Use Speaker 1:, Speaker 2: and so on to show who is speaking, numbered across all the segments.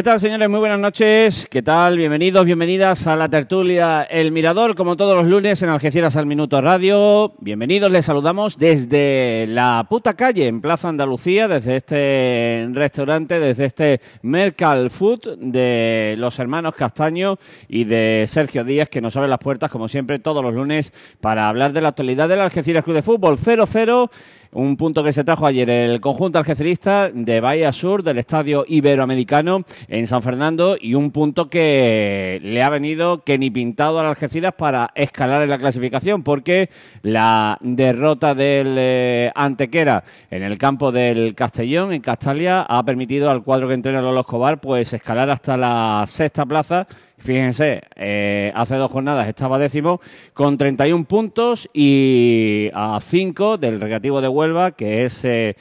Speaker 1: ¿Qué tal, señores? Muy buenas noches. ¿Qué tal? Bienvenidos, bienvenidas a la tertulia El Mirador, como todos los lunes en Algeciras al Minuto Radio. Bienvenidos, les saludamos desde la puta calle, en Plaza Andalucía, desde este restaurante, desde este Mercal Food de los hermanos Castaño y de Sergio Díaz, que nos abre las puertas, como siempre, todos los lunes para hablar de la actualidad del Algeciras Club de Fútbol 0-0 un punto que se trajo ayer el conjunto algecerista de Bahía Sur del Estadio Iberoamericano en San Fernando y un punto que le ha venido que ni pintado al Algeciras para escalar en la clasificación porque la derrota del eh, Antequera en el campo del Castellón en Castalia ha permitido al cuadro que entrena Lolo Escobar pues escalar hasta la sexta plaza Fíjense, eh, hace dos jornadas estaba décimo con 31 puntos y a 5 del Recreativo de Huelva, que es eh,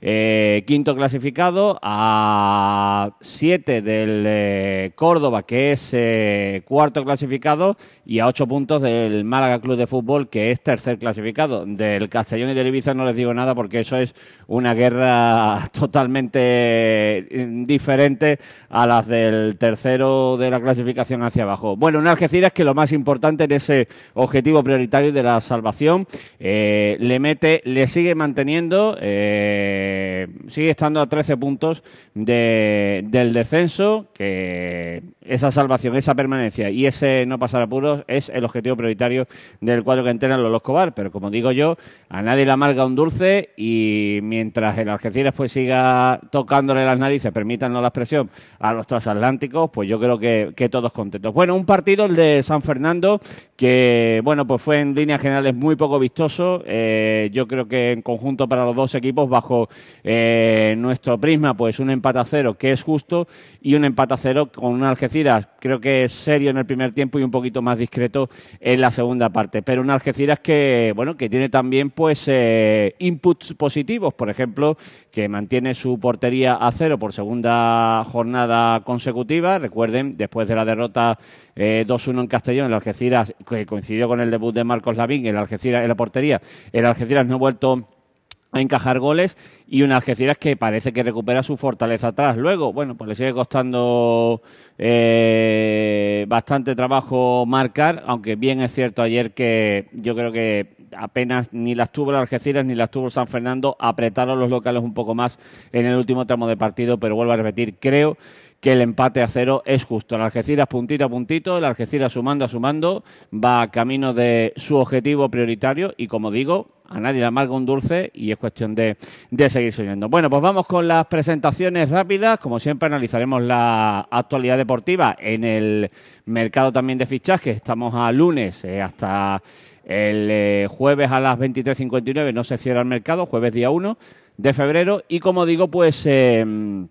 Speaker 1: eh, quinto clasificado, a 7 del eh, Córdoba, que es eh, cuarto clasificado, y a 8 puntos del Málaga Club de Fútbol, que es tercer clasificado. Del Castellón y del Ibiza no les digo nada porque eso es una guerra totalmente diferente a las del tercero de la clasificación hacia abajo. Bueno, un Algeciras que lo más importante en ese objetivo prioritario de la salvación le mete, le sigue manteniendo. Eh, eh, sigue estando a 13 puntos del descenso, que esa salvación, esa permanencia y ese no pasar apuros es el objetivo prioritario del cuadro que entrenan los Escobar. Pero como digo yo, a nadie le amarga un dulce y mientras el Algeciras pues siga tocándole las narices, permítanos la expresión, a los transatlánticos, pues yo creo que, todos contentos. Bueno, un partido, el de San Fernando, que bueno, pues fue en líneas generales muy poco vistoso. Eh, yo creo que en conjunto para los dos equipos, bajo eh, nuestro prisma, pues un empate a cero que es justo y un empate a cero con un Algeciras creo que es serio en el primer tiempo y un poquito más discreto en la segunda parte. Pero un Algeciras que, bueno, que tiene también pues eh, inputs positivos, por ejemplo, que mantiene su portería a cero por segunda jornada consecutiva. Recuerden, después de la derrota 2-1 eh, en Castellón, el Algeciras, que coincidió con el debut de Marcos Lavín, el Algeciras en la portería, el Algeciras no ha vuelto a encajar goles y un Algeciras que parece que recupera su fortaleza atrás. Luego, bueno, pues le sigue costando eh, bastante trabajo marcar, aunque bien es cierto ayer que yo creo que apenas ni las tuvo el Algeciras ni las tuvo el San Fernando, apretaron los locales un poco más en el último tramo de partido, pero vuelvo a repetir, creo que el empate a cero es justo. El Algeciras puntito a puntito, el Algeciras sumando a sumando, va camino de su objetivo prioritario y como digo, a nadie le amarga un dulce y es cuestión de, seguir soñando. Bueno, pues vamos con las presentaciones rápidas. Como siempre, analizaremos la actualidad deportiva en el mercado también de fichajes. Estamos a lunes eh, hasta el eh, jueves a las 23.59 no se cierra el mercado, jueves día 1 de febrero. Y como digo, pues... Eh,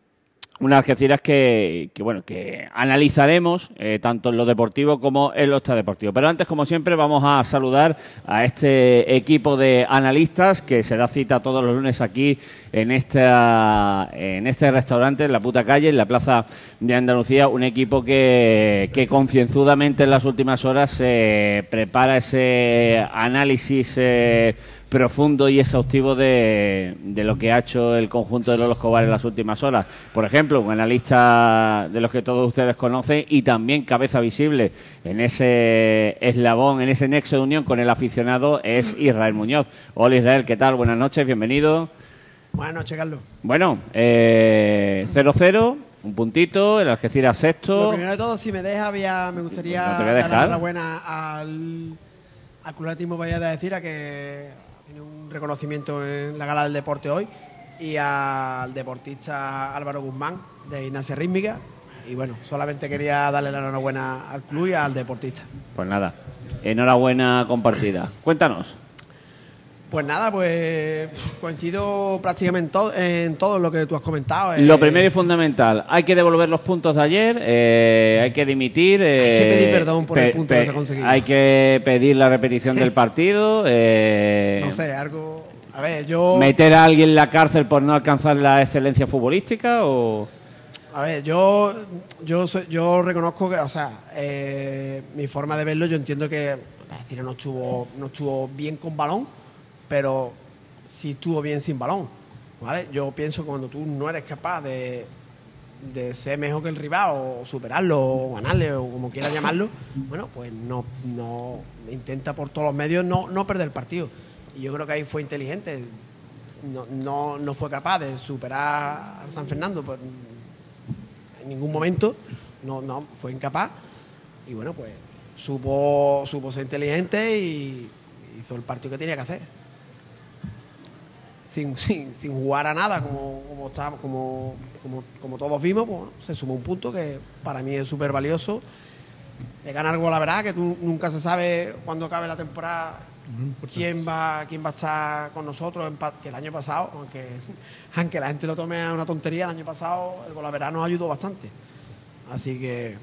Speaker 1: unas Algeciras que, que, bueno, que analizaremos eh, tanto en lo deportivo como en lo extradeportivo. Pero antes, como siempre, vamos a saludar a este equipo de analistas que se da cita todos los lunes aquí en, esta, en este restaurante, en la puta calle, en la Plaza de Andalucía. Un equipo que, que concienzudamente en las últimas horas eh, prepara ese análisis. Eh, profundo y exhaustivo de, de, lo que ha hecho el conjunto de los Escobar en las últimas horas. Por ejemplo, un analista de los que todos ustedes conocen y también cabeza visible en ese eslabón, en ese nexo de unión con el aficionado es Israel Muñoz. Hola Israel, ¿qué tal? Buenas noches, bienvenido.
Speaker 2: Buenas noches, Carlos.
Speaker 1: Bueno, 0-0. Eh, un puntito, el Algeciras sexto.
Speaker 2: Lo primero de todo, si me deja, me gustaría dar la buena al, al Club Vaya de decir a que reconocimiento en la Gala del Deporte hoy y al deportista Álvaro Guzmán de Ignacia Rítmica. Y bueno, solamente quería darle la enhorabuena al club y al deportista.
Speaker 1: Pues nada, enhorabuena compartida. Cuéntanos.
Speaker 2: Pues nada, pues coincido prácticamente en todo, lo que tú has comentado.
Speaker 1: Lo eh. primero y fundamental, hay que devolver los puntos de ayer, eh, hay que dimitir. hay
Speaker 2: que pedir eh, perdón por el punto que se ha conseguido.
Speaker 1: Hay que pedir la repetición del partido.
Speaker 2: no sé, algo... A ver, yo...
Speaker 1: ¿Meter a alguien en la cárcel por no alcanzar la excelencia futbolística o...?
Speaker 2: A ver, yo, yo, yo reconozco que, o sea, mi forma de verlo, yo entiendo que la no estuvo, no estuvo bien con balón pero si estuvo bien sin balón. ¿vale? Yo pienso que cuando tú no eres capaz de, de ser mejor que el rival o superarlo o ganarle o como quiera llamarlo, bueno, pues no, no intenta por todos los medios no, no perder el partido. Y yo creo que ahí fue inteligente. No, no, no fue capaz de superar a San Fernando por, en ningún momento. No, no, fue incapaz. Y bueno, pues supo, supo ser inteligente y hizo el partido que tenía que hacer. Sin, sin, sin jugar a nada, como, como, como, como, como todos vimos, pues, se sumó un punto que para mí es súper valioso. De ganar gol, la verdad, que tú nunca se sabe cuándo acabe la temporada quién va, quién va a estar con nosotros, que el año pasado, aunque, aunque la gente lo tome a una tontería, el año pasado el Golaverá nos ayudó bastante. Así que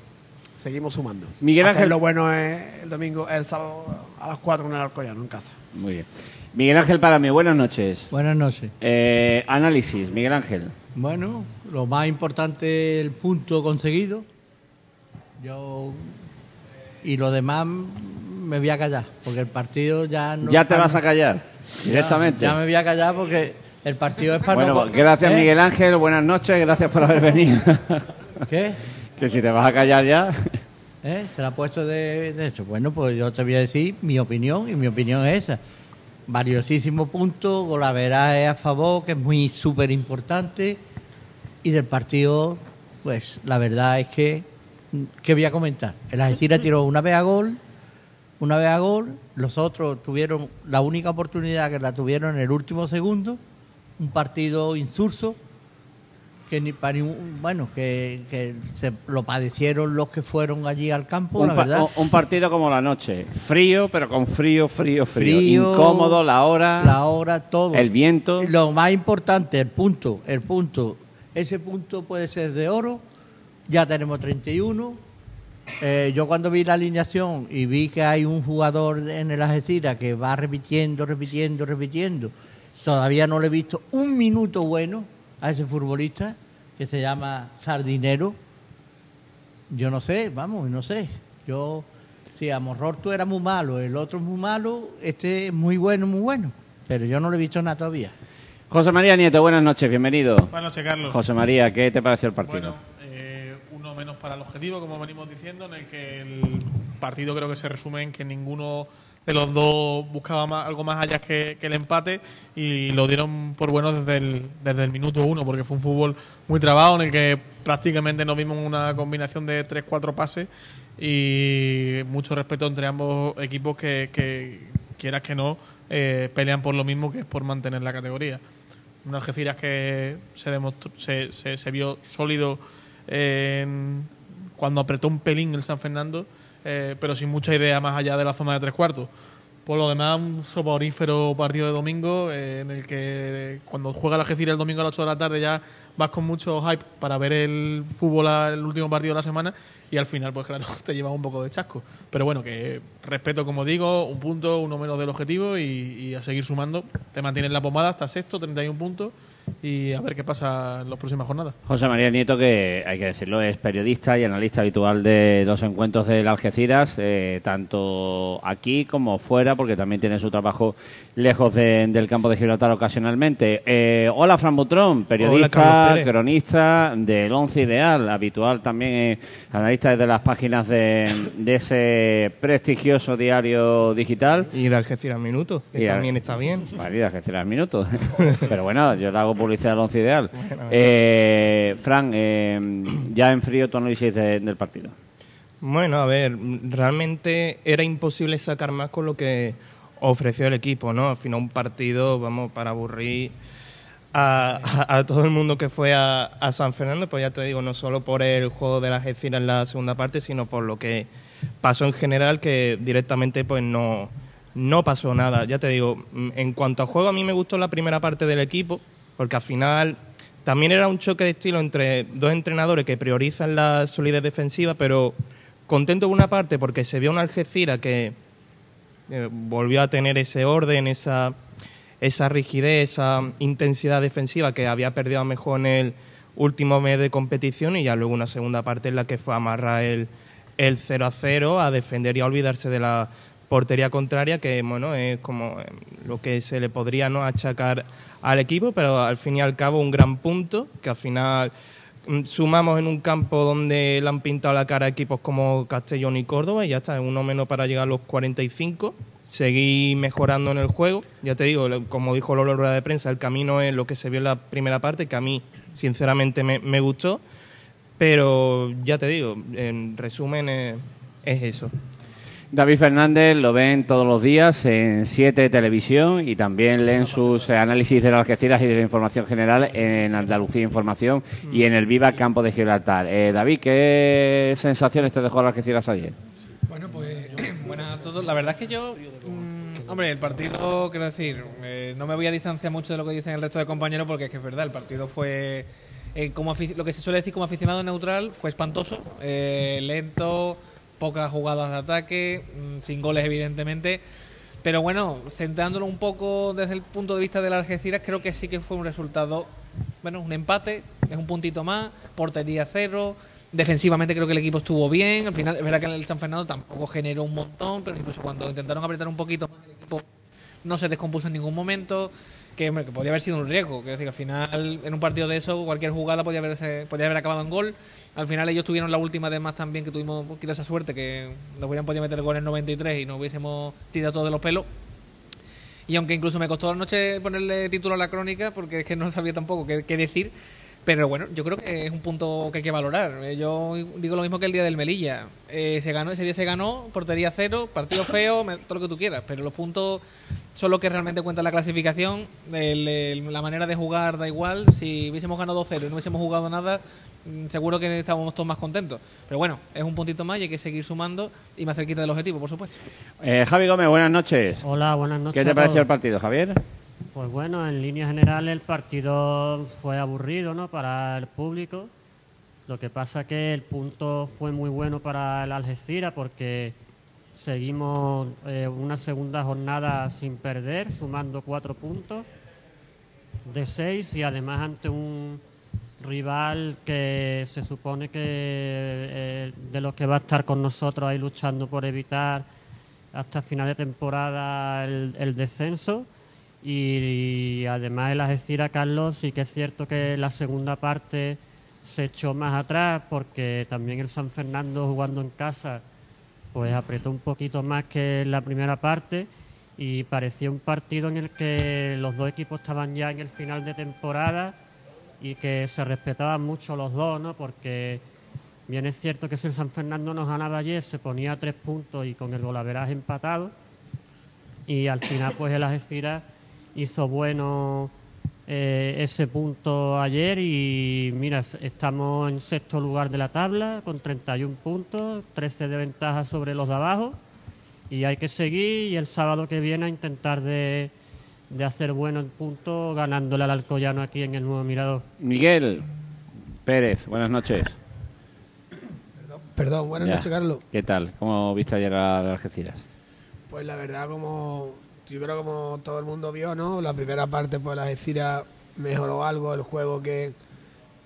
Speaker 2: seguimos sumando.
Speaker 1: Miguel Ángel.
Speaker 2: lo bueno es el domingo, el sábado a las 4 en el Alcoyano, en casa.
Speaker 1: Muy bien. Miguel Ángel para mí, buenas noches.
Speaker 3: Buenas noches.
Speaker 1: Eh, análisis, Miguel Ángel.
Speaker 3: Bueno, lo más importante el punto conseguido. Yo y lo demás me voy a callar, porque el partido ya no.
Speaker 1: ¿Ya te vas a callar? Directamente.
Speaker 3: Ya, me voy a callar porque el partido es para
Speaker 1: bueno, gracias ¿Eh? Miguel Ángel, buenas noches, gracias por haber venido.
Speaker 3: ¿Qué?
Speaker 1: que si te vas a callar ya.
Speaker 3: ¿Eh? ¿Se la ha puesto de, eso? Bueno, pues yo te voy a decir mi opinión, y mi opinión es esa. Variosísimo punto, Golavera es a favor, que es muy súper importante. Y del partido, pues la verdad es que, ¿qué voy a comentar? El Algeciras tiró una vez a gol, una vez a gol, los otros tuvieron la única oportunidad que la tuvieron en el último segundo, un partido insurso que ni para bueno que, se lo padecieron los que fueron allí al campo
Speaker 1: un,
Speaker 3: la verdad.
Speaker 1: un partido como la noche. Frío pero con frío frío frío, incómodo la hora
Speaker 3: la hora todo.
Speaker 1: el viento.
Speaker 3: Lo más importante el punto el punto. Ese punto puede ser de oro. Ya tenemos 31 eh, yo cuando vi la alineación y vi que hay un jugador en el Algeciras que va repitiendo, repitiendo, repitiendo, todavía no le he visto un minuto bueno a ese futbolista que se llama Sardinero. Yo no sé, vamos, no sé. Yo, si a tú era muy malo, el otro es muy malo, este es muy bueno, muy bueno. Pero yo no le he visto nada todavía.
Speaker 1: José María Nieto, buenas noches, bienvenido.
Speaker 4: Buenas noches, Carlos.
Speaker 1: José María, ¿qué te pareció el partido?
Speaker 4: menos para el objetivo, como venimos diciendo, en el que el partido creo que se resume en que ninguno de los dos buscaba algo más allá que, el empate y lo dieron por bueno desde el, minuto uno, porque fue un fútbol muy trabado en el que prácticamente nos vimos una combinación de 3-4 pases y mucho respeto entre ambos equipos que, quieras que no, eh, pelean por lo mismo que es por mantener la categoría. Un Algeciras que se, demostró, se, se, se vio sólido cuando apretó un pelín el San Fernando, eh, pero sin mucha idea más allá de la zona de tres cuartos. Por lo demás, un soporífero partido de domingo eh, en el que cuando juega la Algeciras el domingo a las 8 de la tarde ya vas con mucho hype para ver el fútbol, el último partido de la semana y al final, pues claro, te lleva un poco de chasco. Pero bueno, que respeto, como digo, un punto, uno menos del objetivo y, y a seguir sumando. Te mantienes la pomada hasta sexto, 31 puntos y a ver qué pasa en las próximas jornadas.
Speaker 1: José María Nieto, que hay que decirlo, es periodista y analista habitual de los encuentros del Algeciras, eh, tanto aquí como fuera, porque también tiene su trabajo lejos del campo de Gibraltar ocasionalmente. Eh, hola, Fran Butrón, periodista, cronista del Once Ideal, habitual también eh, analista desde las páginas de, ese prestigioso diario digital.
Speaker 5: Y de Algeciras Minuto, que también está bien.
Speaker 1: Vale, de Algeciras Minuto. Pero bueno, yo lo hago publicidad al once ideal. Eh, Fran, eh, ya en frío tu análisis del partido.
Speaker 5: Bueno, a ver, realmente era imposible sacar más con lo que ofreció el equipo, ¿no? Al final un partido, vamos, para aburrir a, todo el mundo que fue a, San Fernando, pues ya te digo, no solo por el juego de la Algeciras en la segunda parte, sino por lo que pasó en general, que directamente pues no, no pasó nada. Ya te digo, en cuanto a juego, a mí me gustó la primera parte del equipo, porque al final también era un choque de estilo entre dos entrenadores que priorizan la solidez defensiva, pero contento por una parte porque se vio una Algeciras que eh, volvió a tener ese orden, esa, esa rigidez, esa intensidad defensiva que había perdido a mejor en el último mes de competición y ya luego una segunda parte en la que fue amarrar el, el 0 a 0, a defender y a olvidarse de la portería contraria, que bueno, es como eh, lo que se le podría no achacar al equipo, pero al fin y al cabo un gran punto, que al final mm, sumamos en un campo donde le han pintado la cara equipos como Castellón y Córdoba y ya está, uno menos para llegar a los 45, seguir mejorando en el juego. Ya te digo, como dijo Lolo Rueda de Prensa, el camino es lo que se vio en la primera parte, que a mí sinceramente me, gustó, pero ya te digo, en resumen es eso.
Speaker 1: David Fernández lo ven todos los días en 7 Televisión y también leen sus análisis de las Algeciras y de la información general en Andalucía Información y en el Viva Campo de Gibraltar. Eh, David, ¿qué sensaciones te dejó las Algeciras ayer?
Speaker 6: Bueno, pues buenas a todos. La verdad es que yo, mm, hombre, el partido, quiero decir, eh, no me voy a distanciar mucho de lo que dicen el resto de compañeros porque es que es verdad, el partido fue, eh, como lo que se suele decir como aficionado neutral, fue espantoso, lento pocas jugadas de ataque, mm, sin goles evidentemente. Pero bueno, centrándolo un poco desde el punto de vista de las Algeciras, creo que sí que fue un resultado, bueno, un empate, es un puntito más, portería cero, defensivamente creo que el equipo estuvo bien, al final es verdad que el San Fernando tampoco generó un montón, pero incluso cuando intentaron apretar un poquito más el equipo no se descompuso en ningún momento, que, podía haber sido un riesgo, quiero decir, al final en un partido de eso cualquier jugada podía, haberse, podía haber acabado en gol al final ellos tuvieron la última de más también, que tuvimos un poquito esa suerte, que nos hubieran podido meter el 93 y nos hubiésemos tirado todos de los pelos. Y aunque incluso me costó la noche ponerle título a la crónica, porque es que no sabía tampoco qué, decir, pero bueno, yo creo que es un punto que hay que valorar. Eh, yo digo lo mismo que el día del Melilla. Eh, se ganó, ese día se ganó, portería cero, partido feo, todo lo que tú quieras. Pero los puntos son los que realmente cuentan la clasificación. la manera de jugar da igual. Si hubiésemos ganado 2-0 y no hubiésemos jugado nada, seguro que estábamos todos más contentos. Pero bueno, es un puntito más y hay que seguir sumando y más cerquita del objetivo, por supuesto.
Speaker 1: Eh, Javi Gómez, buenas noches.
Speaker 7: Hola, buenas noches.
Speaker 1: ¿Qué te pareció el partido, Javier?
Speaker 7: Pues bueno, en líneas generales el partido fue aburrido ¿no? para el público. Lo que pasa que el punto fue muy bueno para el Algeciras porque seguimos eh, una segunda jornada sin perder, sumando cuatro puntos de seis y además ante un rival que se supone que eh, de los que va a estar con nosotros ahí luchando por evitar hasta final de temporada el descenso. Y, además el Algeciras, Carlos, sí que es cierto que la segunda parte se echó más atrás porque también el San Fernando jugando en casa pues apretó un poquito más que la primera parte. Y parecía un partido en el que los dos equipos estaban ya en el final de temporada y que se respetaban mucho los dos, ¿no? Porque bien es cierto que si el San Fernando nos ganaba ayer se ponía a tres puntos y con el golaveraje empatado y al final pues el Algeciras hizo bueno eh, ese punto ayer y mira, estamos en sexto lugar de la tabla con 31 puntos, 13 de ventaja sobre los de abajo y hay que seguir y el sábado que viene a intentar de, de hacer bueno el punto ganándole al Alcoyano aquí en el nuevo Mirador.
Speaker 1: Miguel Pérez, buenas noches.
Speaker 8: Perdón, buenas noches Carlos.
Speaker 1: ¿Qué tal? ¿Cómo viste ayer a las Algeciras?
Speaker 8: Pues la verdad como yo creo como todo el mundo vio, ¿no? La primera parte, pues la Algeciras mejoró algo el juego que,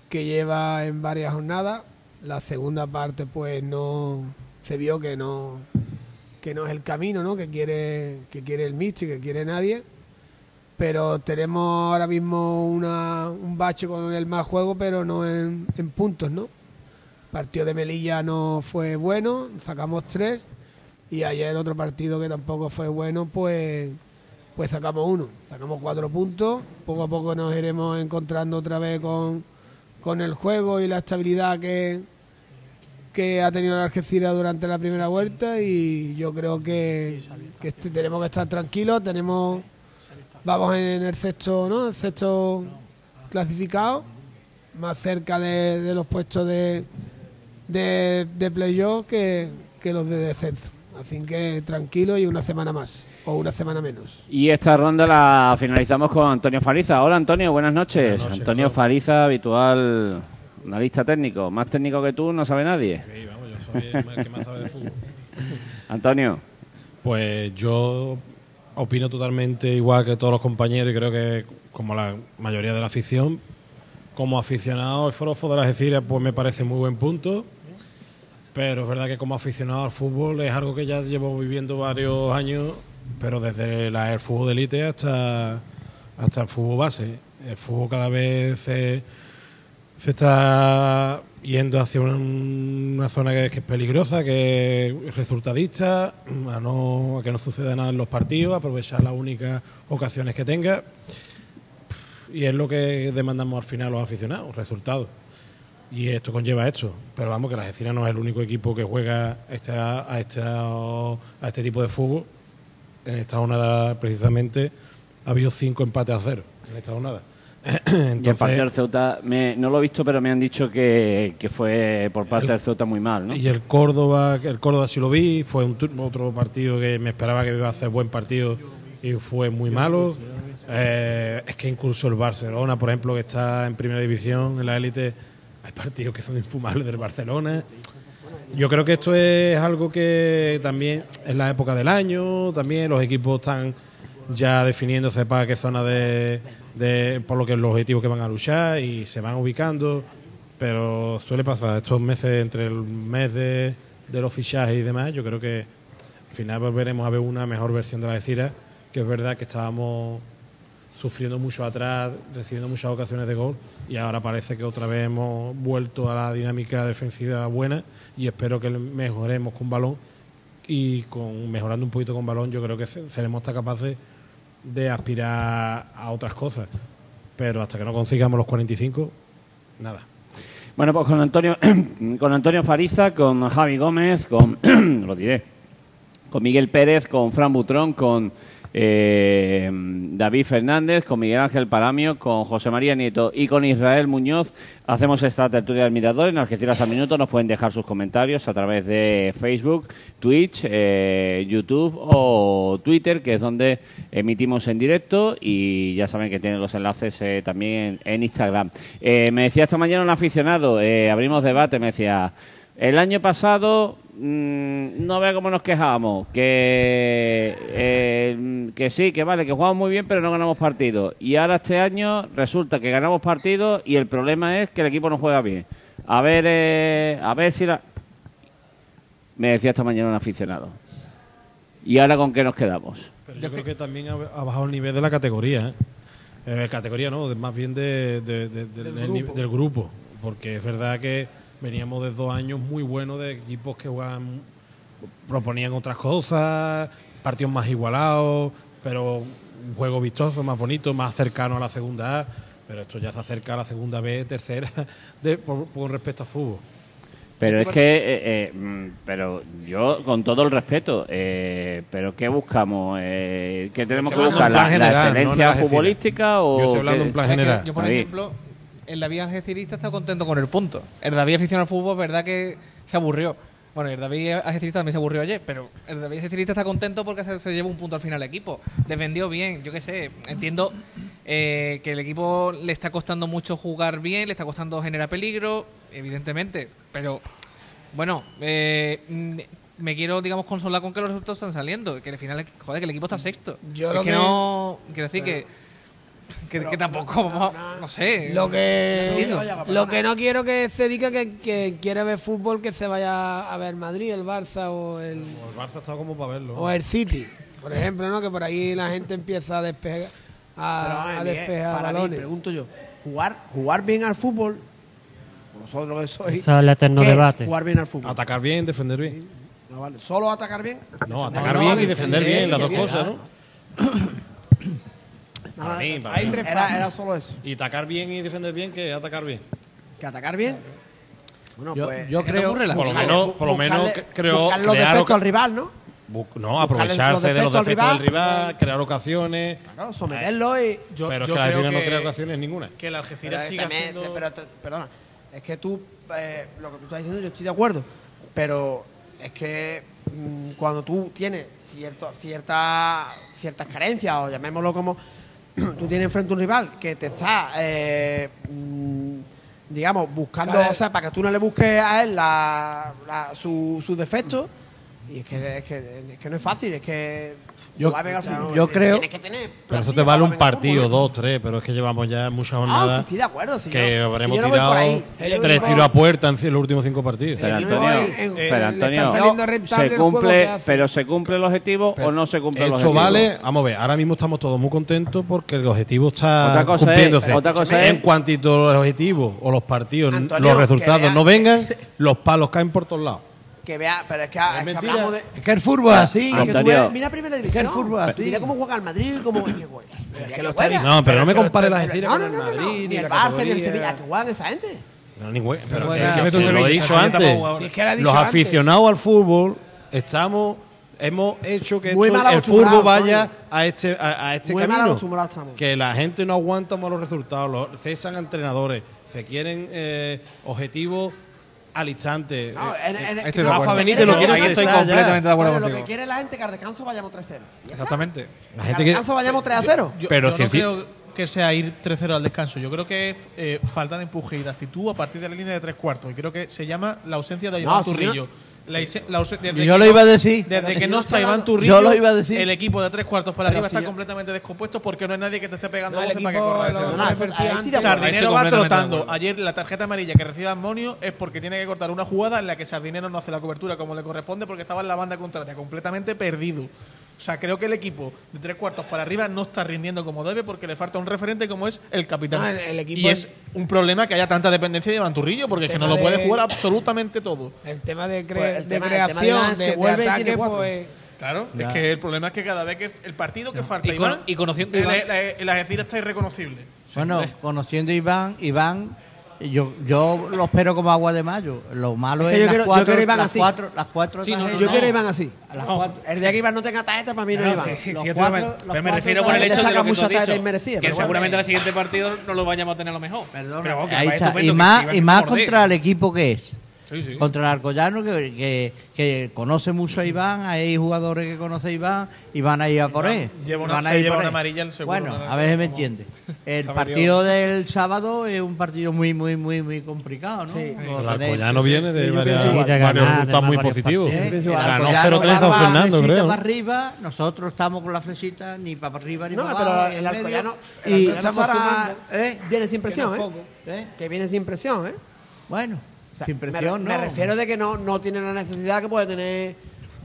Speaker 8: que lleva en varias jornadas. La segunda parte, pues no se vio que no que no es el camino, ¿no? Que quiere que quiere el Michi, que quiere nadie. Pero tenemos ahora mismo una, un bache con el mal juego, pero no en, puntos, ¿no? partido de Melilla no fue bueno, sacamos tres y ayer otro partido que tampoco fue bueno, pues, pues sacamos uno, sacamos cuatro puntos. Poco a poco nos iremos encontrando otra vez con, con el juego y la estabilidad que, que ha tenido la Algeciras durante la primera vuelta y yo creo que, este, tenemos que estar tranquilos, tenemos vamos en el sexto, ¿no? El sexto clasificado, más cerca de, los puestos de, de, de playoff que, que los de descenso. Así que tranquilo y una semana más o una semana menos.
Speaker 1: Y esta ronda la finalizamos con Antonio Fariza. Hola Antonio, buenas noches. Antonio Fariza, habitual analista técnico. Más técnico que tú no sabe nadie.
Speaker 9: Sí, vamos, yo soy el que más sabe de fútbol.
Speaker 1: Antonio.
Speaker 9: Pues yo opino totalmente igual que todos los compañeros y creo que como la mayoría de la afición. Como aficionado, el Forofo de las Algeciras pues me parece muy buen punto pero es verdad que como aficionado al fútbol es algo que ya llevo viviendo varios años, pero desde la, el fútbol de élite hasta, hasta el fútbol base. El fútbol cada vez se está yendo hacia una, zona que, es peligrosa, que es resultadista, a, no, que no suceda nada en los partidos, aprovechar las únicas ocasiones que tenga. Y es lo que demandamos al final los aficionados, resultados. Y esto conlleva esto. Pero vamos, que la Algeciras no es el único equipo que juega este, a, este, a este tipo de fútbol. En esta jornada, precisamente, ha habido cinco empates a cero en esta jornada.
Speaker 1: Y el partido del Ceuta, no lo he visto, pero me han dicho que, fue por parte del Ceuta muy mal, ¿no?
Speaker 9: Y el Córdoba, el Córdoba sí lo vi, fue un, otro partido que me esperaba que iba a hacer buen partido y fue muy malo. Eh, es que incluso el Barcelona, por ejemplo, que está en primera división, en la élite, hay partidos que son infumables del Barcelona. Yo creo que esto es algo que también es la época del año, también los equipos están ya definiéndose para qué zona de, por lo que los objetivos que van a luchar y se van ubicando, pero suele pasar estos meses entre el mes de, los fichajes y demás, yo creo que al final volveremos a ver una mejor versión de la Decira, que es verdad que estábamos sufriendo mucho atrás, recibiendo muchas ocasiones de gol y ahora parece que otra vez hemos vuelto a la dinámica defensiva buena y espero que mejoremos con balón y con mejorando un poquito con balón yo creo que seremos capaces de aspirar a otras cosas. Pero hasta que no consigamos los 45, nada.
Speaker 1: Bueno, pues con Antonio, con Antonio Fariza, con Javi Gómez, con, lo diré, con Miguel Pérez, con Fran Butrón, con eh, David Fernández, con Miguel Ángel Paramio, con José María Nieto y con Israel Muñoz. Hacemos esta tertulia del Mirador en Algeciras al Minuto. Nos pueden dejar sus comentarios a través de Facebook, Twitch, eh, YouTube o Twitter, que es donde emitimos en directo. Y ya saben que tienen los enlaces eh, también en, Instagram. me decía esta mañana un aficionado, abrimos debate, me decía, el año pasado Mm, no vea cómo nos quejamos, que, eh, que sí, que vale, que jugamos muy bien, pero no ganamos partidos. Y ahora este año resulta que ganamos partidos y el problema es que el equipo no juega bien. A ver, eh, a ver si la... Me decía esta mañana un aficionado. ¿Y ahora con qué nos quedamos?
Speaker 9: yo creo que también ha, bajado el nivel de la categoría. ¿eh? categoría no, más bien de, del grupo, porque es verdad que veníamos de dos años muy buenos de equipos que jugaban, proponían otras cosas, partidos más igualados, pero un juego vistoso, más bonito, más cercano a la segunda A, pero esto ya se acerca a la segunda B, tercera, de, por, respecto a fútbol.
Speaker 1: Pero es que, eh, eh, mm, pero yo, con todo el respeto, eh, ¿pero qué buscamos? ¿Qué tenemos que buscar? ¿La, excelencia futbolística o...?
Speaker 9: Yo estoy hablando en plan general.
Speaker 6: Yo, por ejemplo, el David Algecirista está contento con el punto. El David aficionado al fútbol, verdad que se aburrió. Bueno, el David Algecirista también se aburrió ayer, pero el David Algecirista está contento porque se, lleva un punto al final al equipo. Defendió bien, yo qué sé. Entiendo eh, que el equipo le está costando mucho jugar bien, le está costando generar peligro, evidentemente. Pero, bueno, eh, me quiero, digamos, consolar con que los resultados están saliendo. Que al final, joder, que el equipo está sexto. Yo lo que, no. Quiero decir que que, tampoco, no, sé.
Speaker 2: Lo que, lo que no quiero que se diga que, quiere ver fútbol, que se vaya a ver Madrid, el Barça o el.
Speaker 9: el Barça está como para verlo.
Speaker 2: O el City, por ejemplo, ¿no? Que por ahí la gente empieza a despegar. A, despejar balones. pregunto yo, jugar, jugar bien al fútbol, nosotros que soy.
Speaker 7: es el eterno debate.
Speaker 2: Jugar bien al fútbol.
Speaker 9: Atacar bien, defender bien.
Speaker 2: ¿Solo atacar bien?
Speaker 9: No, atacar bien y defender bien, las dos cosas, ¿no?
Speaker 2: era, solo eso.
Speaker 9: Y atacar bien y defender bien, que atacar bien.
Speaker 2: ¿Que atacar bien?
Speaker 3: Bueno, yo, pues. Yo creo.
Speaker 9: Por lo menos, por lo menos creo.
Speaker 2: Buscar los defectos al rival, ¿no?
Speaker 9: no, aprovecharse de los defectos del rival, crear ocasiones.
Speaker 2: Claro, someterlo y.
Speaker 9: Yo, pero es que la Algeciras no crea ocasiones ninguna.
Speaker 4: Que la Algeciras siga haciendo...
Speaker 2: pero, perdona, es que tú, eh, lo que tú estás diciendo, yo estoy de acuerdo. Pero es que mm, cuando tú tienes cierto, cierta, ciertas carencias, o llamémoslo como tú tienes enfrente un rival que te está, eh, mm, digamos, buscando, o sea, para que tú no le busques a él la, sus defectos, Y es que, es que, es que no es fácil, es que
Speaker 9: Yo-
Speaker 3: yo creo-
Speaker 2: Tienes que tener
Speaker 9: Pero eso te vale un partido, dos, tres, pero es que llevamos ya muchas
Speaker 2: Ah, sí,
Speaker 9: jornadas
Speaker 2: estoy de acuerdo.
Speaker 9: que
Speaker 2: yo-
Speaker 9: habremos
Speaker 2: yo no voy por
Speaker 9: tirado
Speaker 2: ahí. Yo
Speaker 9: tres tiros a puerta en los últimos cinco partidos.
Speaker 1: Pero Antonio,
Speaker 2: en- en-
Speaker 1: pero
Speaker 8: le
Speaker 1: Antonio,
Speaker 8: está saliendo rentable
Speaker 1: se cumple, pero se cumple el objetivo o no se cumple el
Speaker 9: Esto
Speaker 1: objetivo.
Speaker 9: vale, vamos a ver, ahora mismo estamos todos muy contentos porque el objetivo está
Speaker 1: Otra cosa es-
Speaker 9: cumpliéndose.
Speaker 1: otra cosa
Speaker 9: en
Speaker 1: es-
Speaker 9: cuanto los objetivos o los partidos,
Speaker 2: Antonio,
Speaker 9: los
Speaker 2: que
Speaker 9: resultados no vengan, los palos caen por todos lados.
Speaker 2: Que vea, pero es que, es que hablamos de.
Speaker 3: Es que el fútbol es así.
Speaker 2: Ah, que tú ves- mira primera
Speaker 3: que
Speaker 2: división.
Speaker 3: el fútbol es así.
Speaker 2: Mira cómo juega el Madrid y cómo. que juega. Mira que
Speaker 8: lo
Speaker 2: juega.
Speaker 9: No, pero no me
Speaker 8: es que está-
Speaker 9: las Algeciras
Speaker 2: No,
Speaker 9: con
Speaker 2: no,
Speaker 9: el
Speaker 2: no, no,
Speaker 9: Madrid
Speaker 2: Ni
Speaker 9: ni
Speaker 2: el
Speaker 9: la
Speaker 2: Barça ni el
Speaker 9: categoría.
Speaker 2: Sevilla. Que juegan esa gente.
Speaker 9: No, ni güey, pero
Speaker 6: juega-
Speaker 9: que- que
Speaker 6: que
Speaker 9: lo he dicho antes.
Speaker 8: es que dicho
Speaker 9: Los
Speaker 8: antes.
Speaker 9: aficionados al fútbol estamos hemos hecho que
Speaker 2: Muy
Speaker 9: esto-
Speaker 2: mal
Speaker 9: el
Speaker 2: acostumbrados,
Speaker 9: fútbol vaya a este a, a este
Speaker 2: Muy mal
Speaker 9: camino.
Speaker 2: acostumbrados estamos.
Speaker 9: Que la gente no aguanta malos resultados, los cesan a entrenadores, se quieren eh, objetivos al instante.
Speaker 2: No,
Speaker 9: Eh,
Speaker 2: en- en-
Speaker 6: Estoy de
Speaker 2: no,
Speaker 6: acuerdo.
Speaker 2: se
Speaker 9: Benítez lo quiere
Speaker 2: que-
Speaker 6: Ahí estoy
Speaker 9: ya.
Speaker 6: completamente de acuerdo
Speaker 2: Bueno, Lo que
Speaker 6: contigo.
Speaker 2: quiere la gente que al descanso vayamos 3-0.
Speaker 6: Exactamente.
Speaker 9: la
Speaker 2: Que
Speaker 9: gente
Speaker 2: al
Speaker 9: que
Speaker 2: descanso vayamos 3-0.
Speaker 4: Yo,
Speaker 9: Pero
Speaker 4: yo
Speaker 9: si
Speaker 4: no
Speaker 9: en fin-
Speaker 4: creo que sea ir 3-0 al descanso. Yo creo que es eh, falta de empuje y de actitud a partir de la línea de tres cuartos. Y creo que se llama la ausencia de
Speaker 2: No,
Speaker 4: Iván
Speaker 2: si
Speaker 4: Turrillo. La ise- la ausen- desde
Speaker 3: Yo
Speaker 4: que
Speaker 3: lo iba a decir.
Speaker 4: Desde que no está Iván Turrillo,
Speaker 3: Yo lo iba a decir.
Speaker 4: el equipo de tres cuartos para
Speaker 2: Pero
Speaker 4: arriba
Speaker 2: si
Speaker 4: está
Speaker 2: yo-
Speaker 4: completamente descompuesto porque no hay nadie que te esté pegando
Speaker 8: No, el
Speaker 4: para que
Speaker 8: equipo
Speaker 4: corra.
Speaker 2: No, no.
Speaker 4: Sardinero va trotando. Ayer la tarjeta amarilla que recibe Monio es porque tiene que cortar una jugada en la que Sardinero no hace la cobertura como le corresponde porque estaba en la banda contraria, completamente perdido. O sea, creo que el equipo de tres cuartos para arriba no está rindiendo como debe porque le falta un referente como es el capitán.
Speaker 8: El- el equipo
Speaker 4: y
Speaker 8: es-
Speaker 4: es un problema que haya tanta dependencia de Iván Turrillo porque es que no lo puede
Speaker 8: de-
Speaker 4: jugar absolutamente todo.
Speaker 8: El tema de, cre-
Speaker 2: Pues el
Speaker 8: de
Speaker 2: tema- el tema de
Speaker 8: creación, de,
Speaker 2: que
Speaker 8: de
Speaker 2: vuelve y tiene
Speaker 8: ataque,
Speaker 2: cuatro.
Speaker 8: pues.
Speaker 4: Claro, es que el problema es que cada vez que el partido que falta
Speaker 6: Y con-
Speaker 4: Iván,
Speaker 6: y conociendo
Speaker 4: el,
Speaker 6: Iván-
Speaker 4: el, está irreconocible.
Speaker 3: Bueno, conociendo a Iván, Iván, yo, yo lo espero como agua de mayo. Lo malo
Speaker 2: Es
Speaker 3: es,
Speaker 2: que yo
Speaker 3: las,
Speaker 2: quiero- yo
Speaker 3: cuatro,
Speaker 2: quiero Iván
Speaker 3: las,
Speaker 2: así.
Speaker 3: cuatro, las cuatro
Speaker 6: Sí, no,
Speaker 3: tarjetas.
Speaker 2: Yo quiero Iván así.
Speaker 3: A las cuatro-
Speaker 2: El día que Iván no tenga tarjeta, para mí no, es Iván.
Speaker 6: Sí, sí,
Speaker 3: Los
Speaker 6: yo
Speaker 3: cuatro- los
Speaker 6: me refiero por el hecho de lo que tú has dicho,
Speaker 2: inmerecidas,
Speaker 6: que
Speaker 2: bueno.
Speaker 6: seguramente en el siguiente partido no lo vayamos a tener lo mejor.
Speaker 3: Perdona,
Speaker 6: Pero
Speaker 3: está.
Speaker 6: estupendo,
Speaker 3: Y más, y más contra el equipo que es.
Speaker 6: Sí, sí.
Speaker 3: Contra el Alcoyano, que, que, que conoce mucho a Iván, hay jugadores que conocen a Iván y van a ir a por él.
Speaker 4: lleva una-
Speaker 3: Van a ir
Speaker 4: lleva
Speaker 3: por
Speaker 4: una
Speaker 3: él.
Speaker 4: amarilla el seguro,
Speaker 3: Bueno,
Speaker 4: ¿no?
Speaker 3: a ver si me entiende. El partido del sábado es un partido muy, muy, muy, muy complicado, ¿no?
Speaker 2: Sí.
Speaker 9: El Alcoyano viene de varios resultados muy positivos.
Speaker 3: ¿Eh?
Speaker 9: Ganó
Speaker 3: Alcoyano
Speaker 9: 0-3
Speaker 3: va
Speaker 9: San
Speaker 3: con la
Speaker 9: Fernando, creo.
Speaker 3: para arriba, nosotros estamos con la flechita ni para arriba ni
Speaker 2: No,
Speaker 3: para
Speaker 2: pero
Speaker 3: abajo. medio.
Speaker 2: Alcoyano, el
Speaker 3: Y
Speaker 2: ahora,
Speaker 8: sumando.
Speaker 2: ¿eh? viene sin presión,
Speaker 8: Que no
Speaker 2: ¿eh?
Speaker 3: ¿Eh?
Speaker 2: Que viene sin presión, ¿eh?
Speaker 3: Bueno,
Speaker 2: sea,
Speaker 3: sin
Speaker 2: me-
Speaker 3: presión,
Speaker 2: me,
Speaker 3: ¿no?
Speaker 2: refiero de que no, no tiene la necesidad que puede tener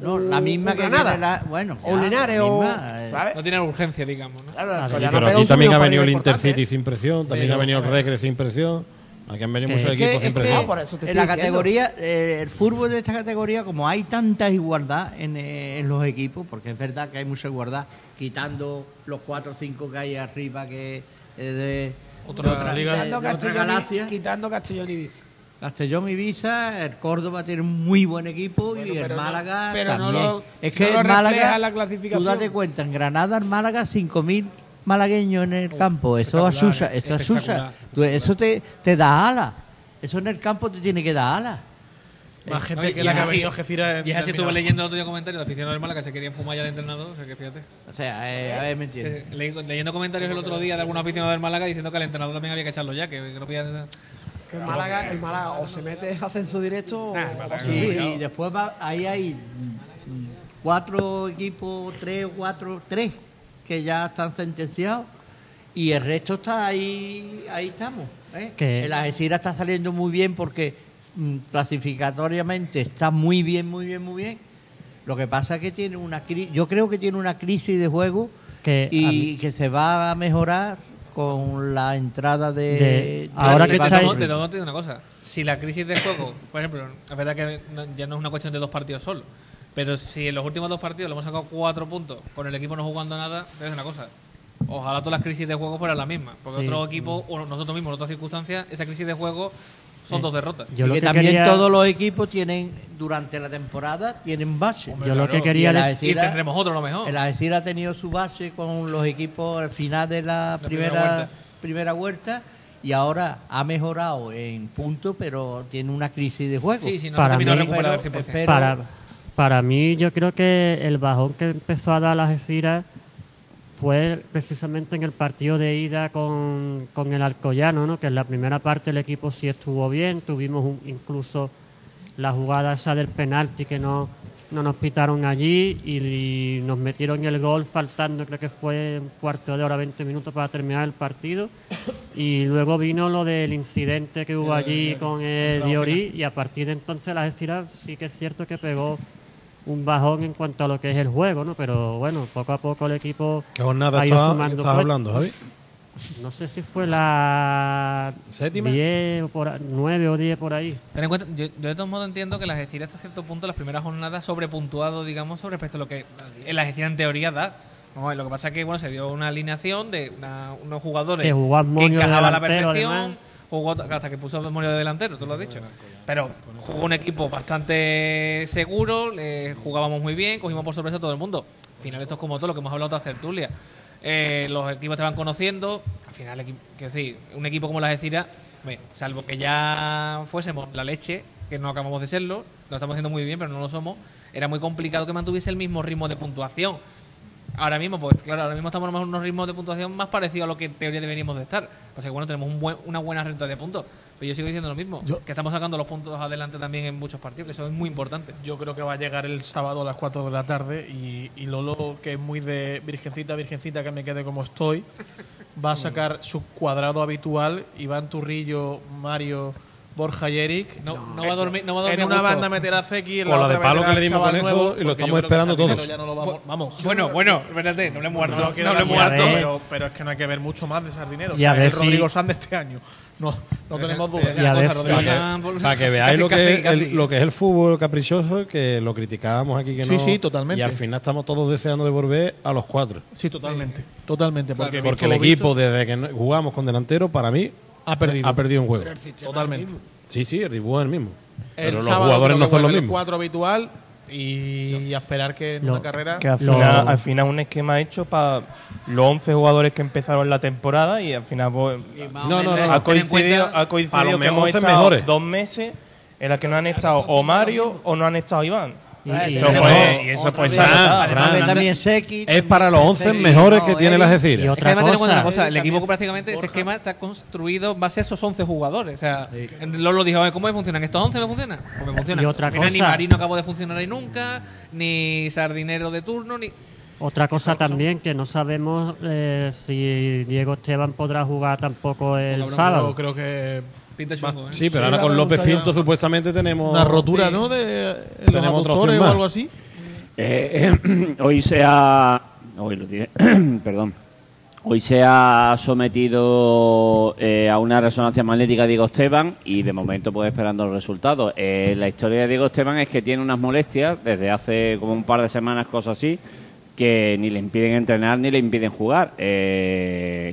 Speaker 3: No, la misma que la- bueno,
Speaker 2: o Linares o
Speaker 3: eh.
Speaker 2: ¿sabes?
Speaker 6: No tiene urgencia, digamos. ¿no?
Speaker 2: Claro,
Speaker 9: pero aquí también ha venido el Intercity
Speaker 2: ¿eh?
Speaker 9: sin presión, también
Speaker 4: Pero-
Speaker 9: ha venido el Recre sin presión. Aquí han venido muchos
Speaker 3: Es que,
Speaker 9: equipos sin
Speaker 3: es que
Speaker 9: presión.
Speaker 2: No, por eso te
Speaker 3: en la categoría, eh, el fútbol de esta categoría, como hay tanta igualdad en, eh, en los equipos, porque es verdad que hay mucha igualdad, quitando los cuatro o cinco que hay arriba que de,
Speaker 4: Otra
Speaker 3: de otra,
Speaker 4: liga.
Speaker 3: de- de
Speaker 8: Quitando
Speaker 3: otra
Speaker 8: Castellón,
Speaker 3: galaxia.
Speaker 8: y, quitando Castellón y Ibiza.
Speaker 3: Castellón Ibiza, el Córdoba tiene un muy buen equipo y el
Speaker 8: pero no-
Speaker 3: Málaga
Speaker 8: pero no
Speaker 3: también.
Speaker 8: lo-
Speaker 3: es que
Speaker 8: no lo
Speaker 3: el Málaga,
Speaker 8: la
Speaker 3: tú
Speaker 8: clasificación.
Speaker 3: date cuenta, en Granada, el Málaga, 5.000 malagueños en el campo. Eso asusa, eso
Speaker 6: eh,
Speaker 3: asusa. Tú- Eso te, te da alas. Eso en el campo te tiene que dar alas.
Speaker 4: Más gente
Speaker 6: Oye,
Speaker 4: que la que ha venido
Speaker 6: Y es así, estuve leyendo el otro día comentarios de aficionados del Málaga que se querían fumar ya al entrenador, o sea que fíjate.
Speaker 3: O sea, eh, a ver, me entiendes.
Speaker 6: Eh, le- leyendo comentarios el otro día de algunos aficionados del Málaga diciendo que al entrenador también había que echarlo ya, que, que no podía...
Speaker 2: Que el Málaga, el Málaga o se mete a ascenso directo o
Speaker 6: Ah,
Speaker 2: o
Speaker 3: Y, después va- ahí hay cuatro equipos, tres o cuatro, tres que ya están sentenciados y el resto está ahí, ahí estamos. ¿eh?
Speaker 7: Que-
Speaker 3: El Algeciras está saliendo muy bien porque mm, clasificatoriamente está muy bien, muy bien, muy bien. Lo que pasa es que tiene una cri- yo creo que tiene una crisis de juego
Speaker 7: Que
Speaker 3: y
Speaker 7: mí-
Speaker 3: que se va a mejorar con la entrada de,
Speaker 7: De- ahora
Speaker 3: de
Speaker 7: que estáis-
Speaker 6: te digo una cosa. Si la crisis de juego, por ejemplo, es verdad que no- ya no es una cuestión de dos partidos solo, pero si en los últimos dos partidos le hemos sacado cuatro puntos con el equipo no jugando nada, te digo una cosa. Ojalá todas las crisis de juego fueran las mismas, porque
Speaker 7: Sí.
Speaker 6: otro equipo o nosotros mismos en otras circunstancias, esa crisis de juego son
Speaker 7: Sí.
Speaker 6: dos derrotas.
Speaker 7: Yo
Speaker 3: y
Speaker 7: lo
Speaker 3: que
Speaker 7: que
Speaker 3: también
Speaker 7: quería-
Speaker 3: todos los equipos tienen durante la temporada tienen base.
Speaker 7: Yo lo que quería
Speaker 3: Y el
Speaker 7: dec-
Speaker 3: Algeciras-
Speaker 6: Y tendremos otro a lo mejor.
Speaker 3: El Algeciras ha tenido su base con los equipos al final de la,
Speaker 6: primera
Speaker 3: primera,
Speaker 6: vuelta.
Speaker 3: primera vuelta y ahora ha mejorado en puntos, pero tiene una crisis de juego.
Speaker 6: Sí, sí, no
Speaker 7: Para
Speaker 6: de
Speaker 7: mí-
Speaker 6: recuperar al
Speaker 3: Pero-
Speaker 6: 100%.
Speaker 3: pero-
Speaker 7: Para, para mí, yo creo que el bajón que empezó a dar las Algeciras fue precisamente en el partido de ida con, con el Alcoyano, ¿no? que en la primera parte el equipo sí estuvo bien, tuvimos un- incluso la jugada esa del penalti que no no nos pitaron allí y, nos metieron el gol faltando, creo que fue un cuarto de hora, 20 minutos para terminar el partido. Y luego vino lo del incidente que hubo allí con el Diori y a partir de entonces la Algeciras sí que es cierto que pegó un bajón en cuanto a lo que es el juego, ¿no? Pero bueno, poco a poco el equipo.
Speaker 9: ¿Qué jornada estás hablando, Javi?
Speaker 7: No sé si fue la.
Speaker 9: ¿Séptima?
Speaker 7: 10 o por 9 o 10 por ahí.
Speaker 6: Ten en cuenta, yo, de todos modos entiendo que la Algeciras hasta cierto punto, las primeras jornadas sobrepuntuado, digamos, sobre respecto a lo que en la Algeciras en teoría da. lo que pasa es que bueno se dio una alineación de unos jugadores
Speaker 7: que,
Speaker 6: que encajaban a la perfección. Jugó hasta que puso memoria de delantero, tú lo has dicho. Pero jugó un equipo bastante seguro, jugábamos muy bien, cogimos por sorpresa a todo el mundo. Al final esto es como todo lo que hemos hablado de tertulia. Eh, los equipos te van conociendo. Al final, decir, un equipo como la Algeciras, salvo que ya fuésemos la leche, que no acabamos de serlo, lo estamos haciendo muy bien, pero no lo somos, era muy complicado que mantuviese el mismo ritmo de puntuación. Ahora mismo, pues claro, ahora mismo estamos en unos ritmos de puntuación más parecidos a lo que en teoría deberíamos de estar. Pues que bueno, tenemos una buena renta de puntos. Pero yo sigo diciendo lo mismo, que estamos sacando los puntos adelante también en muchos partidos, que eso es muy importante.
Speaker 4: Yo creo que va a llegar el sábado a las 4 de la tarde y, y Lolo, que es muy de virgencita, virgencita, que me quede como estoy, va a sacar su cuadrado habitual, Iván Turrillo, Mario Borja y Eric.
Speaker 6: No, no, va a dormir, no va a dormir
Speaker 4: En una banda meterá a Zeki, en la, la de palo que le dimos con eso
Speaker 9: y lo estamos esperando todos.
Speaker 6: vamos, Bueno, bueno, espérate, no le he muerto. No,
Speaker 4: no, le he muerto, pero, pero, es que no hay que ver mucho más de Sardinero. O sea, el Rodrigo Sanz de este año. No, no tenemos dudas.
Speaker 9: Para que veáis lo, que es el, lo que es el fútbol caprichoso, que lo criticábamos aquí que no.
Speaker 4: Sí, sí, totalmente.
Speaker 9: Y al final estamos todos deseando de volver a los cuatro.
Speaker 4: Sí, totalmente. Totalmente. Porque,
Speaker 9: porque el equipo, desde que jugamos con delantero, para mí,
Speaker 4: ha perdido.
Speaker 9: Ha perdido un juego.
Speaker 4: Totalmente.
Speaker 9: Sí, sí, el dibujo es el mismo.
Speaker 4: El pero los jugadores no son los mismos. El 4 habitual y, a esperar que en una carrera.
Speaker 5: Que al final, al final un esquema hecho para los 11 jugadores que empezaron la temporada y al final. Pues,
Speaker 9: no, no, no,
Speaker 5: Ha coincidido, ha coincidido que hemos estado mejores. dos meses en los que no han estado o Mario o no han estado Iván. Y, eso pues, y eso pues
Speaker 3: también
Speaker 9: es para los 11 mejores que tiene la Algeciras.
Speaker 6: Y otra cosa, cosa, el equipo prácticamente ese esquema está construido en base a esos 11 jugadores. O sea, Lolo dijo, ¿cómo funcionan? ¿Estos 11 no funcionan? Porque funcionan.
Speaker 7: Y otra cosa,
Speaker 6: ni Marino acabó de funcionar ahí nunca, ni Sardinero de turno, ni...
Speaker 7: Otra cosa también que no sabemos eh, si Diego Esteban podrá jugar tampoco el sábado.
Speaker 4: Creo que
Speaker 6: ¿eh?
Speaker 9: Sí, pero ahora con López Pinto supuestamente tenemos.
Speaker 4: Una rotura, ¿no? De tenemos o algo así.
Speaker 1: Eh, eh, hoy se ha. Hoy lo tiene. Perdón. Hoy se ha sometido a una resonancia magnética Diego Esteban y de momento pues esperando los resultados. la historia de Diego Esteban es que tiene unas molestias desde hace como un par de semanas, cosas así, que ni le impiden entrenar ni le impiden jugar.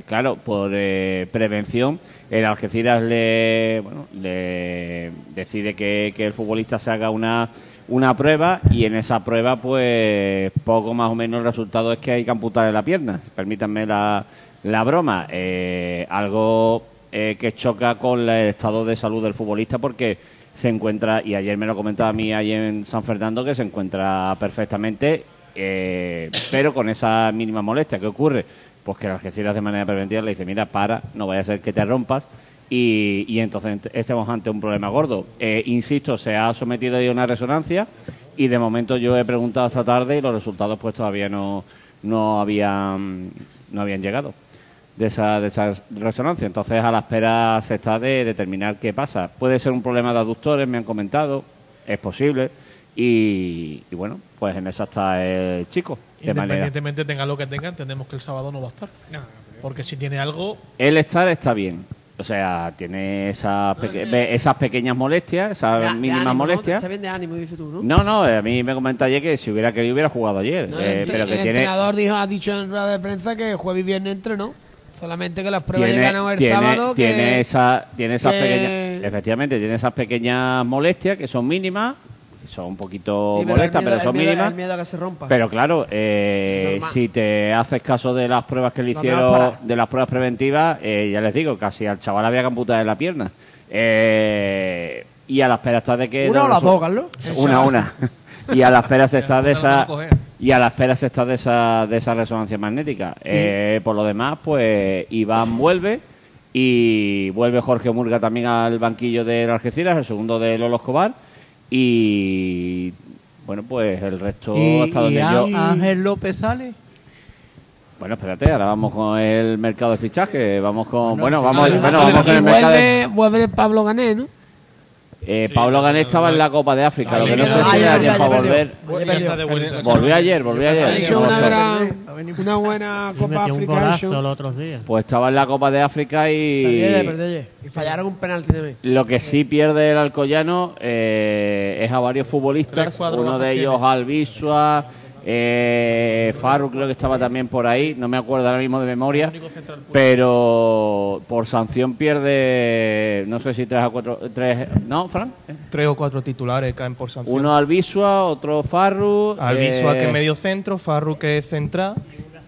Speaker 1: claro, por prevención el Algeciras le, bueno, le decide que, el futbolista se haga una, una prueba y en esa prueba pues poco más o menos el resultado es que hay que amputarle la pierna. Permítanme la, la broma. Eh, algo eh, que choca con el estado de salud del futbolista porque se encuentra, y ayer me lo comentaba a mí allí en San Fernando, que se encuentra perfectamente, eh, pero con esa mínima molestia. ¿Qué ocurre? pues que el Algeciras de manera preventiva le dice, mira, para, no vaya a ser que te rompas. Y, y entonces estamos ante un problema gordo. Eh, insisto, se ha sometido a una resonancia y de momento yo he preguntado esta tarde y los resultados pues todavía no, no, habían, no habían llegado de esa, de esa resonancia. Entonces a la espera se está de determinar qué pasa. Puede ser un problema de aductores, me han comentado, es posible. Y, y bueno, pues en esa está el chico.
Speaker 4: Independientemente tenga lo que tenga, entendemos que el sábado no va a estar. Porque si tiene algo.
Speaker 1: El estar está bien. O sea, tiene esas, esas pequeñas molestias, esas mínimas molestias.
Speaker 2: Está bien de ánimo, dices tú, ¿no?
Speaker 1: No, no, a mí me comenta ayer que si hubiera querido hubiera jugado ayer. Eh, pero que
Speaker 2: el
Speaker 1: tiene...
Speaker 2: entrenador dijo, ha dicho en rueda de prensa que jueves y viernes entrenó. Solamente que las pruebas llegan el sábado.
Speaker 1: Tiene, esa, tiene esas pequeñas. Efectivamente, tiene esas pequeñas molestias que son mínimas son un poquito molestas, pero son mínimas. Pero claro, eh, si te haces caso de las pruebas que le hicieron, de las pruebas preventivas, eh, ya les digo, casi al chaval había que amputar en la pierna. Eh, y a la espera está de que.
Speaker 2: ¿Una o las dos, Carlos?
Speaker 1: Una, una. y a la espera se está de esa. Y a la espera se está de esa, de esa resonancia magnética. por lo demás, pues Iván vuelve. Y vuelve Jorge Murga también al banquillo de Algeciras, el segundo de Lolo Escobar y bueno, pues el resto
Speaker 3: ¿Y,
Speaker 1: hasta donde yo...
Speaker 3: Ángel López sale?
Speaker 1: Bueno, espérate, ahora vamos con el mercado de fichaje. Vamos con. Bueno, vamos, bueno, vamos con el mercado. de-
Speaker 8: vuelve Pablo Gané, ¿no?
Speaker 1: Eh, Pablo Gané estaba en la Copa de África. Lo que no sé si le da
Speaker 2: perdió,
Speaker 1: tiempo a
Speaker 2: ayer
Speaker 1: volver.
Speaker 4: de vuelta.
Speaker 1: Volvió ayer, volvió ayer.
Speaker 8: una, gran, una buena
Speaker 7: Y
Speaker 8: Copa África.
Speaker 7: golazo
Speaker 8: hecho.
Speaker 7: los otros días.
Speaker 1: Pues estaba en la Copa de África y.
Speaker 2: Y fallaron un penalti también.
Speaker 1: Lo que sí pierde el Alcoyano eh, es a varios futbolistas. Uno de ellos, Albisua. Eh, Farru creo que estaba también por ahí, no me acuerdo ahora mismo de memoria, pero por sanción pierde, no sé si tres a cuatro, tres, ¿no, Fran?
Speaker 5: Tres o cuatro titulares caen por sanción.
Speaker 1: Uno Albisua, otro Farru.
Speaker 5: Alvisua
Speaker 1: eh,
Speaker 5: que es medio centro, Farru que es central.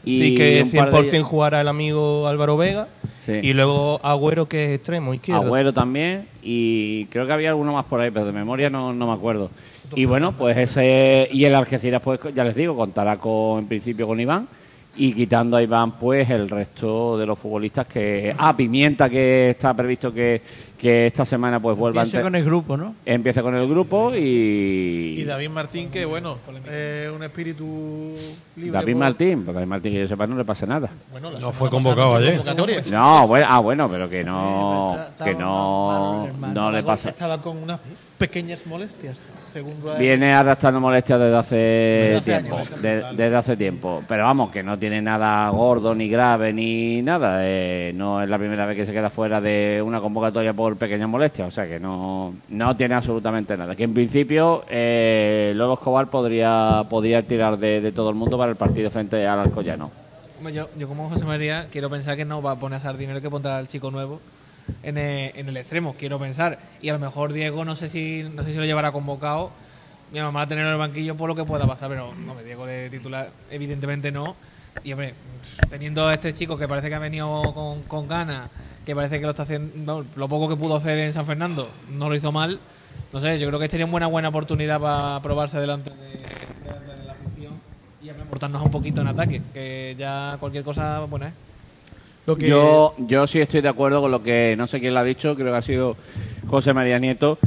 Speaker 1: y
Speaker 5: sí que
Speaker 1: un par de
Speaker 5: 100% jugará el amigo Álvaro Vega.
Speaker 1: Sí.
Speaker 5: Y luego Agüero que es extremo izquierdo.
Speaker 1: Agüero también y creo que había alguno más por ahí, pero de memoria no, no me acuerdo. Y bueno, pues ese y el Algeciras, pues ya les digo, contará con, en principio con Iván y quitando a Iván, pues el resto de los futbolistas que... Ah, Pimienta, que está previsto que, que esta semana pues vuelva a
Speaker 3: Empieza con el grupo, ¿no?
Speaker 1: empiece con el grupo y...
Speaker 4: Y David Martín, que bueno, eh, un espíritu libre.
Speaker 1: David
Speaker 4: por-
Speaker 1: Martín, pues David Martín que yo sepa no le pasa nada.
Speaker 4: Bueno, la
Speaker 9: No fue convocado ayer.
Speaker 1: No, bueno, ah, bueno, pero que no, que no, no le pasa.
Speaker 4: Estaba con unas pequeñas molestias, según
Speaker 1: Viene arrastrando molestias desde hace
Speaker 4: Desde hace
Speaker 1: tiempo,
Speaker 4: años.
Speaker 1: de- desde hace tiempo. Pero vamos, que no tiene nada gordo ni grave ni nada. eh, no es la primera vez que se queda fuera de una convocatoria por pequeñas molestias. O sea que no, no tiene absolutamente nada. Que en principio eh, Lolo Escobar podría, podría tirar de, todo el mundo para el partido frente al Alcoyano.
Speaker 6: Yo, yo como José María quiero pensar que no va a poner a Sardinero que pondrá al chico nuevo en el, en el extremo, quiero pensar. Y a lo mejor Diego no sé si no sé si lo llevará convocado. Mi mamá va a tenerlo en el banquillo por lo que pueda pasar, pero no Diego de titular evidentemente no. Y hombre, teniendo a este chico que parece que ha venido con, con ganas, que parece que lo está haciendo, no, lo poco que pudo hacer en San Fernando, no lo hizo mal. No sé, yo creo que sería una buena buena oportunidad para probarse delante de, de- de la afición y aportarnos un poquito en ataque, que ya cualquier cosa buena es.
Speaker 5: Lo que-
Speaker 1: Yo, yo sí estoy de acuerdo con lo que no sé quién lo ha dicho, creo que ha sido José María Nieto.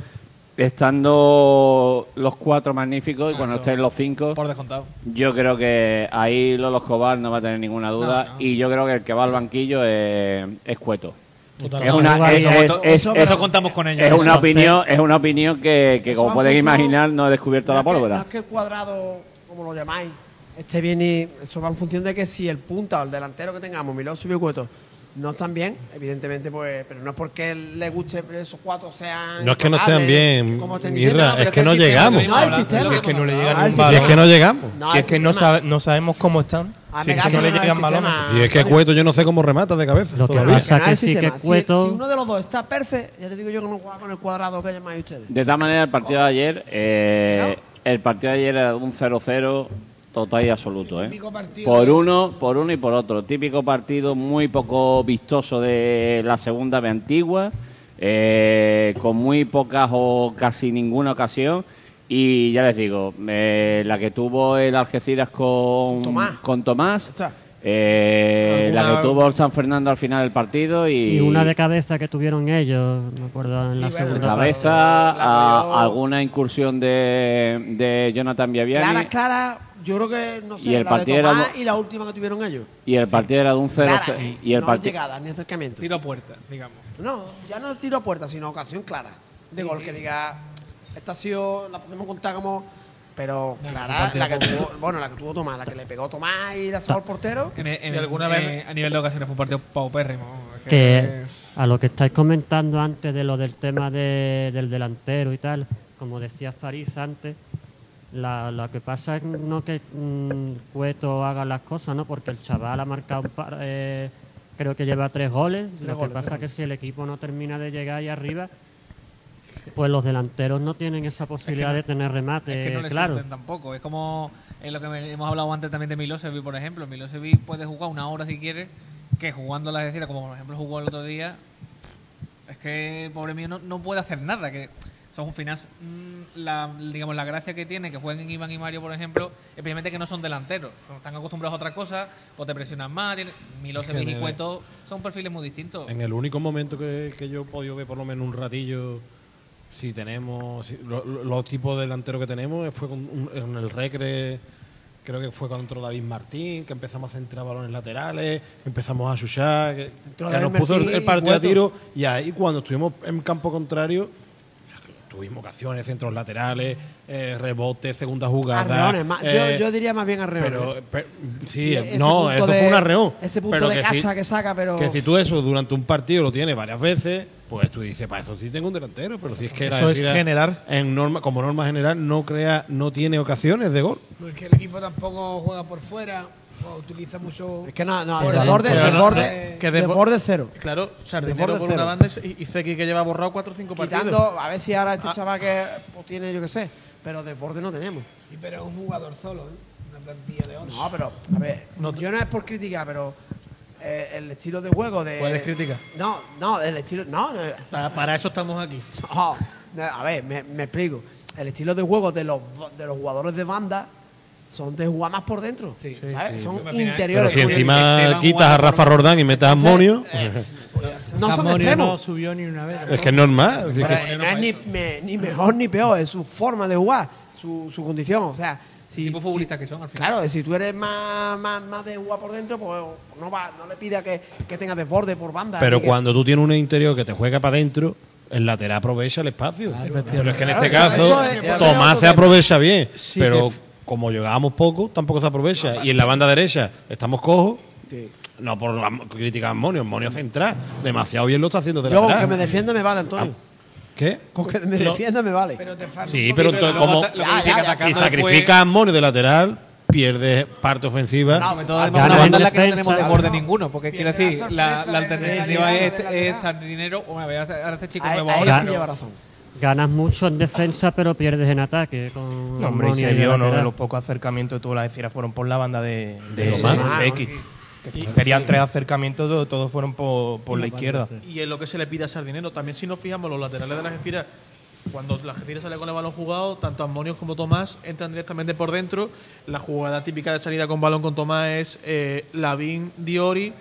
Speaker 1: Estando los cuatro magníficos y cuando estén los cinco,
Speaker 6: Por descontado.
Speaker 1: yo creo que ahí Lolo Escobar no va a tener ninguna duda.
Speaker 6: No, no.
Speaker 1: Y yo creo que el que va al banquillo es, es Cueto.
Speaker 9: Total.
Speaker 1: Es una, es,
Speaker 6: Eso,
Speaker 1: es-
Speaker 6: eso,
Speaker 1: es-
Speaker 6: eso,
Speaker 1: es-
Speaker 6: eso contamos con ellos.
Speaker 1: es una opinión, es una opinión que, que como pueden imaginar, no he descubierto
Speaker 2: No
Speaker 1: la
Speaker 2: es que- No
Speaker 1: pólvora.
Speaker 2: es que el cuadrado, como lo llamáis, esté bien y eso va en función de que si el punta o el delantero que tengamos, Miloso y Cueto, no están bien, evidentemente, pues, pero no es porque le guste esos cuatro sean.
Speaker 9: No es que no estén bien,
Speaker 2: como
Speaker 9: Irra,
Speaker 2: diciendo,
Speaker 9: es que no llegamos.
Speaker 2: No, el sistema.
Speaker 6: hablando,
Speaker 5: Es que no le llegan
Speaker 2: Ah,
Speaker 9: Si es que no llegamos.
Speaker 2: No,
Speaker 5: si es que no, sabe- no sabemos cómo están.
Speaker 2: Ah,
Speaker 5: si es que no le
Speaker 2: no
Speaker 5: llegan balones.
Speaker 9: Si es que Cueto yo no sé cómo remata de cabeza.
Speaker 7: Lo que
Speaker 9: todavía.
Speaker 7: pasa- que sí que.
Speaker 2: Si-
Speaker 7: Cueto-
Speaker 2: Si, uno de los dos está perfecto, ya te digo yo que no juega con el cuadrado que llamáis ustedes.
Speaker 1: De todas maneras, el partido de ayer, eh, el partido de ayer era un 0-0 total y absoluto. ¿eh?
Speaker 8: Partido
Speaker 1: Por
Speaker 8: de-
Speaker 1: uno, por uno y por otro. Típico partido muy poco vistoso de la segunda B antigua, eh, con muy pocas o casi ninguna ocasión. Y ya les digo, eh, la que tuvo el Algeciras con
Speaker 2: Tomás.
Speaker 1: con Tomás, eh, la que tuvo el San Fernando al final del partido y,
Speaker 7: Y una de cabeza que tuvieron ellos, me acuerdo en la segunda
Speaker 1: cabeza,
Speaker 2: La
Speaker 1: a-
Speaker 2: apoyó-
Speaker 1: alguna incursión de, de Jonathan Biaviani.
Speaker 2: Clara, clara, yo creo que, no sé,
Speaker 1: Y el
Speaker 2: la
Speaker 1: partido
Speaker 2: de
Speaker 1: era
Speaker 2: Tomás y la última que tuvieron ellos.
Speaker 1: Y el partido era de un 0
Speaker 2: Clara,
Speaker 1: y el
Speaker 2: no
Speaker 1: partido
Speaker 2: llegadas ni acercamiento.
Speaker 6: Tiro a puerta, digamos.
Speaker 2: No, ya no tiro a puerta, sino ocasión clara. De gol que diga, esta ha sido, la podemos contar como... Pero
Speaker 6: No,
Speaker 2: clara, la que tuvo, bueno, la que tuvo Tomás, la que le pegó Tomás y la sacó el portero.
Speaker 6: En, en-
Speaker 4: Y alguna
Speaker 6: eh,
Speaker 4: vez-
Speaker 6: a nivel de ocasiones fue un partido paupérrimo.
Speaker 7: Que a lo que estáis comentando antes de lo del tema de- del delantero y tal, como decía Faris antes, la- lo que pasa es no que mm, Cueto haga las cosas, ¿no? Porque el chaval ha marcado, un par- eh, creo que lleva tres goles. lo que pasa es que si el equipo no termina de llegar ahí arriba, pues los delanteros no tienen esa posibilidad de tener remate,
Speaker 6: Es que no le
Speaker 7: claro.
Speaker 6: tampoco. Es como en lo que me- hemos hablado antes también de Milosevic, por ejemplo. Milosevic puede jugar una hora si quiere, que jugando la decir, como por ejemplo jugó el otro día, es que pobre mío no, no puede hacer nada. Que son finales, mm, la, digamos, la gracia que tiene que jueguen Iván y Mario, por ejemplo, es precisamente que no son delanteros. Están acostumbrados a otra cosa, pues te presionan más. Milosevic
Speaker 9: Es que
Speaker 6: y Cueto son perfiles muy distintos.
Speaker 9: En el único momento que, que yo he podido ver por lo menos un ratillo si tenemos si- lo- lo- los tipos de delantero que tenemos fue con un- en el recre creo que fue contra David Martín que empezamos a centrar balones laterales empezamos a chuchar que, que nos puso el,
Speaker 2: Martín
Speaker 9: el
Speaker 2: y
Speaker 9: partido a tiro y ahí cuando estuvimos en campo contrario tuvimos ocasiones centros laterales eh, rebotes segunda jugada
Speaker 2: Arreones, más-
Speaker 9: eh,
Speaker 2: yo, yo diría más bien arreones.
Speaker 9: pero, pe- sí,
Speaker 2: ese
Speaker 9: no, eso
Speaker 2: de-
Speaker 9: fue un arreón.
Speaker 2: ese punto
Speaker 9: Pero
Speaker 2: de
Speaker 9: que si-
Speaker 2: cacha que saca, pero-
Speaker 9: Que si tú eso durante un partido lo tienes varias veces, pues tú dices, para eso sí tengo un delantero, pero si es que la
Speaker 4: Eso es generar.
Speaker 9: En norma, como norma general, no crea, no tiene ocasiones de gol.
Speaker 8: Porque el equipo tampoco juega por fuera, utiliza mucho.
Speaker 2: Es que no, no, de
Speaker 8: el-
Speaker 2: borde,
Speaker 4: no,
Speaker 2: borde,
Speaker 4: que
Speaker 2: de
Speaker 4: de-
Speaker 2: borde cero.
Speaker 4: Claro, Sardinero por
Speaker 2: cero.
Speaker 4: una banda y, y Zeki que lleva borrado 4 o 5 partidos.
Speaker 2: Quitando, a ver si ahora este
Speaker 4: Ah.
Speaker 2: chaval que pues, tiene, yo qué sé, pero de borde no tenemos.
Speaker 8: Y pero es un jugador solo, ¿eh? Una plantilla de 11.
Speaker 2: No, pero, a ver, yo no es por criticar, pero eh, el estilo de juego de.
Speaker 4: Puedes criticar.
Speaker 2: No, no, el estilo. No, no,
Speaker 4: Para, para eso estamos aquí.
Speaker 2: no, a ver, me, me explico. El estilo de juego de los, de los jugadores de banda son de jugar más por dentro.
Speaker 6: Sí,
Speaker 2: ¿sabes? Son interiores.
Speaker 9: Pero si encima quitas a Rafa Rodán y metes a Amonio,
Speaker 2: no son
Speaker 3: Camonio no
Speaker 2: extremos.
Speaker 3: subió ni una vez.
Speaker 9: es que es normal. es que-
Speaker 2: eh, no es ni, me- ni mejor ni peor, es su forma de jugar, su, su condición. O sea, si,
Speaker 6: tipo futbolistas
Speaker 2: si-
Speaker 6: que son al final.
Speaker 2: Claro, si tú eres más, más, más de jugar por dentro, pues no, va, no le pida que, que tengas desborde por banda.
Speaker 9: pero
Speaker 2: ni que-
Speaker 9: cuando tú tienes un interior que te juega para adentro, el lateral aprovecha el espacio. pero es que en este caso,
Speaker 2: eso es- eso es
Speaker 9: Tomás se aprovecha bien,
Speaker 4: Sí,
Speaker 9: pero como llegábamos poco, tampoco se aprovecha. Y en la banda derecha estamos cojos. No por la crítica a Monio, Monio central. Demasiado bien lo está haciendo de
Speaker 2: Yo con
Speaker 9: lateral.
Speaker 2: que me defienda me vale, Antonio.
Speaker 9: ¿Qué?
Speaker 2: Con que me defienda me vale.
Speaker 8: Pero te
Speaker 9: Sí, pero entonces, como
Speaker 2: Ya, ya, ya,
Speaker 9: si sacrifica a Monio de lateral, pierde parte ofensiva.
Speaker 6: No,
Speaker 7: Ganas
Speaker 6: además una
Speaker 7: en
Speaker 6: banda la que no tenemos
Speaker 8: No.
Speaker 6: ninguno, porque quiero decir,
Speaker 8: la
Speaker 6: la, la
Speaker 8: de-
Speaker 6: alternativa
Speaker 8: de-
Speaker 6: es,
Speaker 8: de
Speaker 6: es Sardinero. Ahora este- ahora este chico
Speaker 2: Ahí,
Speaker 6: nuevo
Speaker 2: ahí
Speaker 6: ahora,
Speaker 2: sí
Speaker 6: pero-
Speaker 2: lleva razón.
Speaker 7: Ganas mucho en defensa, pero pierdes en ataque. Con
Speaker 5: No, hombre, y se
Speaker 7: de
Speaker 5: vio, ¿no? Los pocos acercamientos que tuvo la Algeciras fueron por la banda de, de,
Speaker 9: Román.
Speaker 5: de Zeki. Que serían tres acercamientos, todos, todos fueron por, por la izquierda.
Speaker 4: Y es lo que se le pide a Sardinero. También si nos fijamos, los laterales de la Algeciras, cuando la Algeciras sale con el balón jugado, tanto Amonios como Tomás entran directamente por dentro. La jugada típica de salida con balón con Tomás es eh, Lavín, Diori,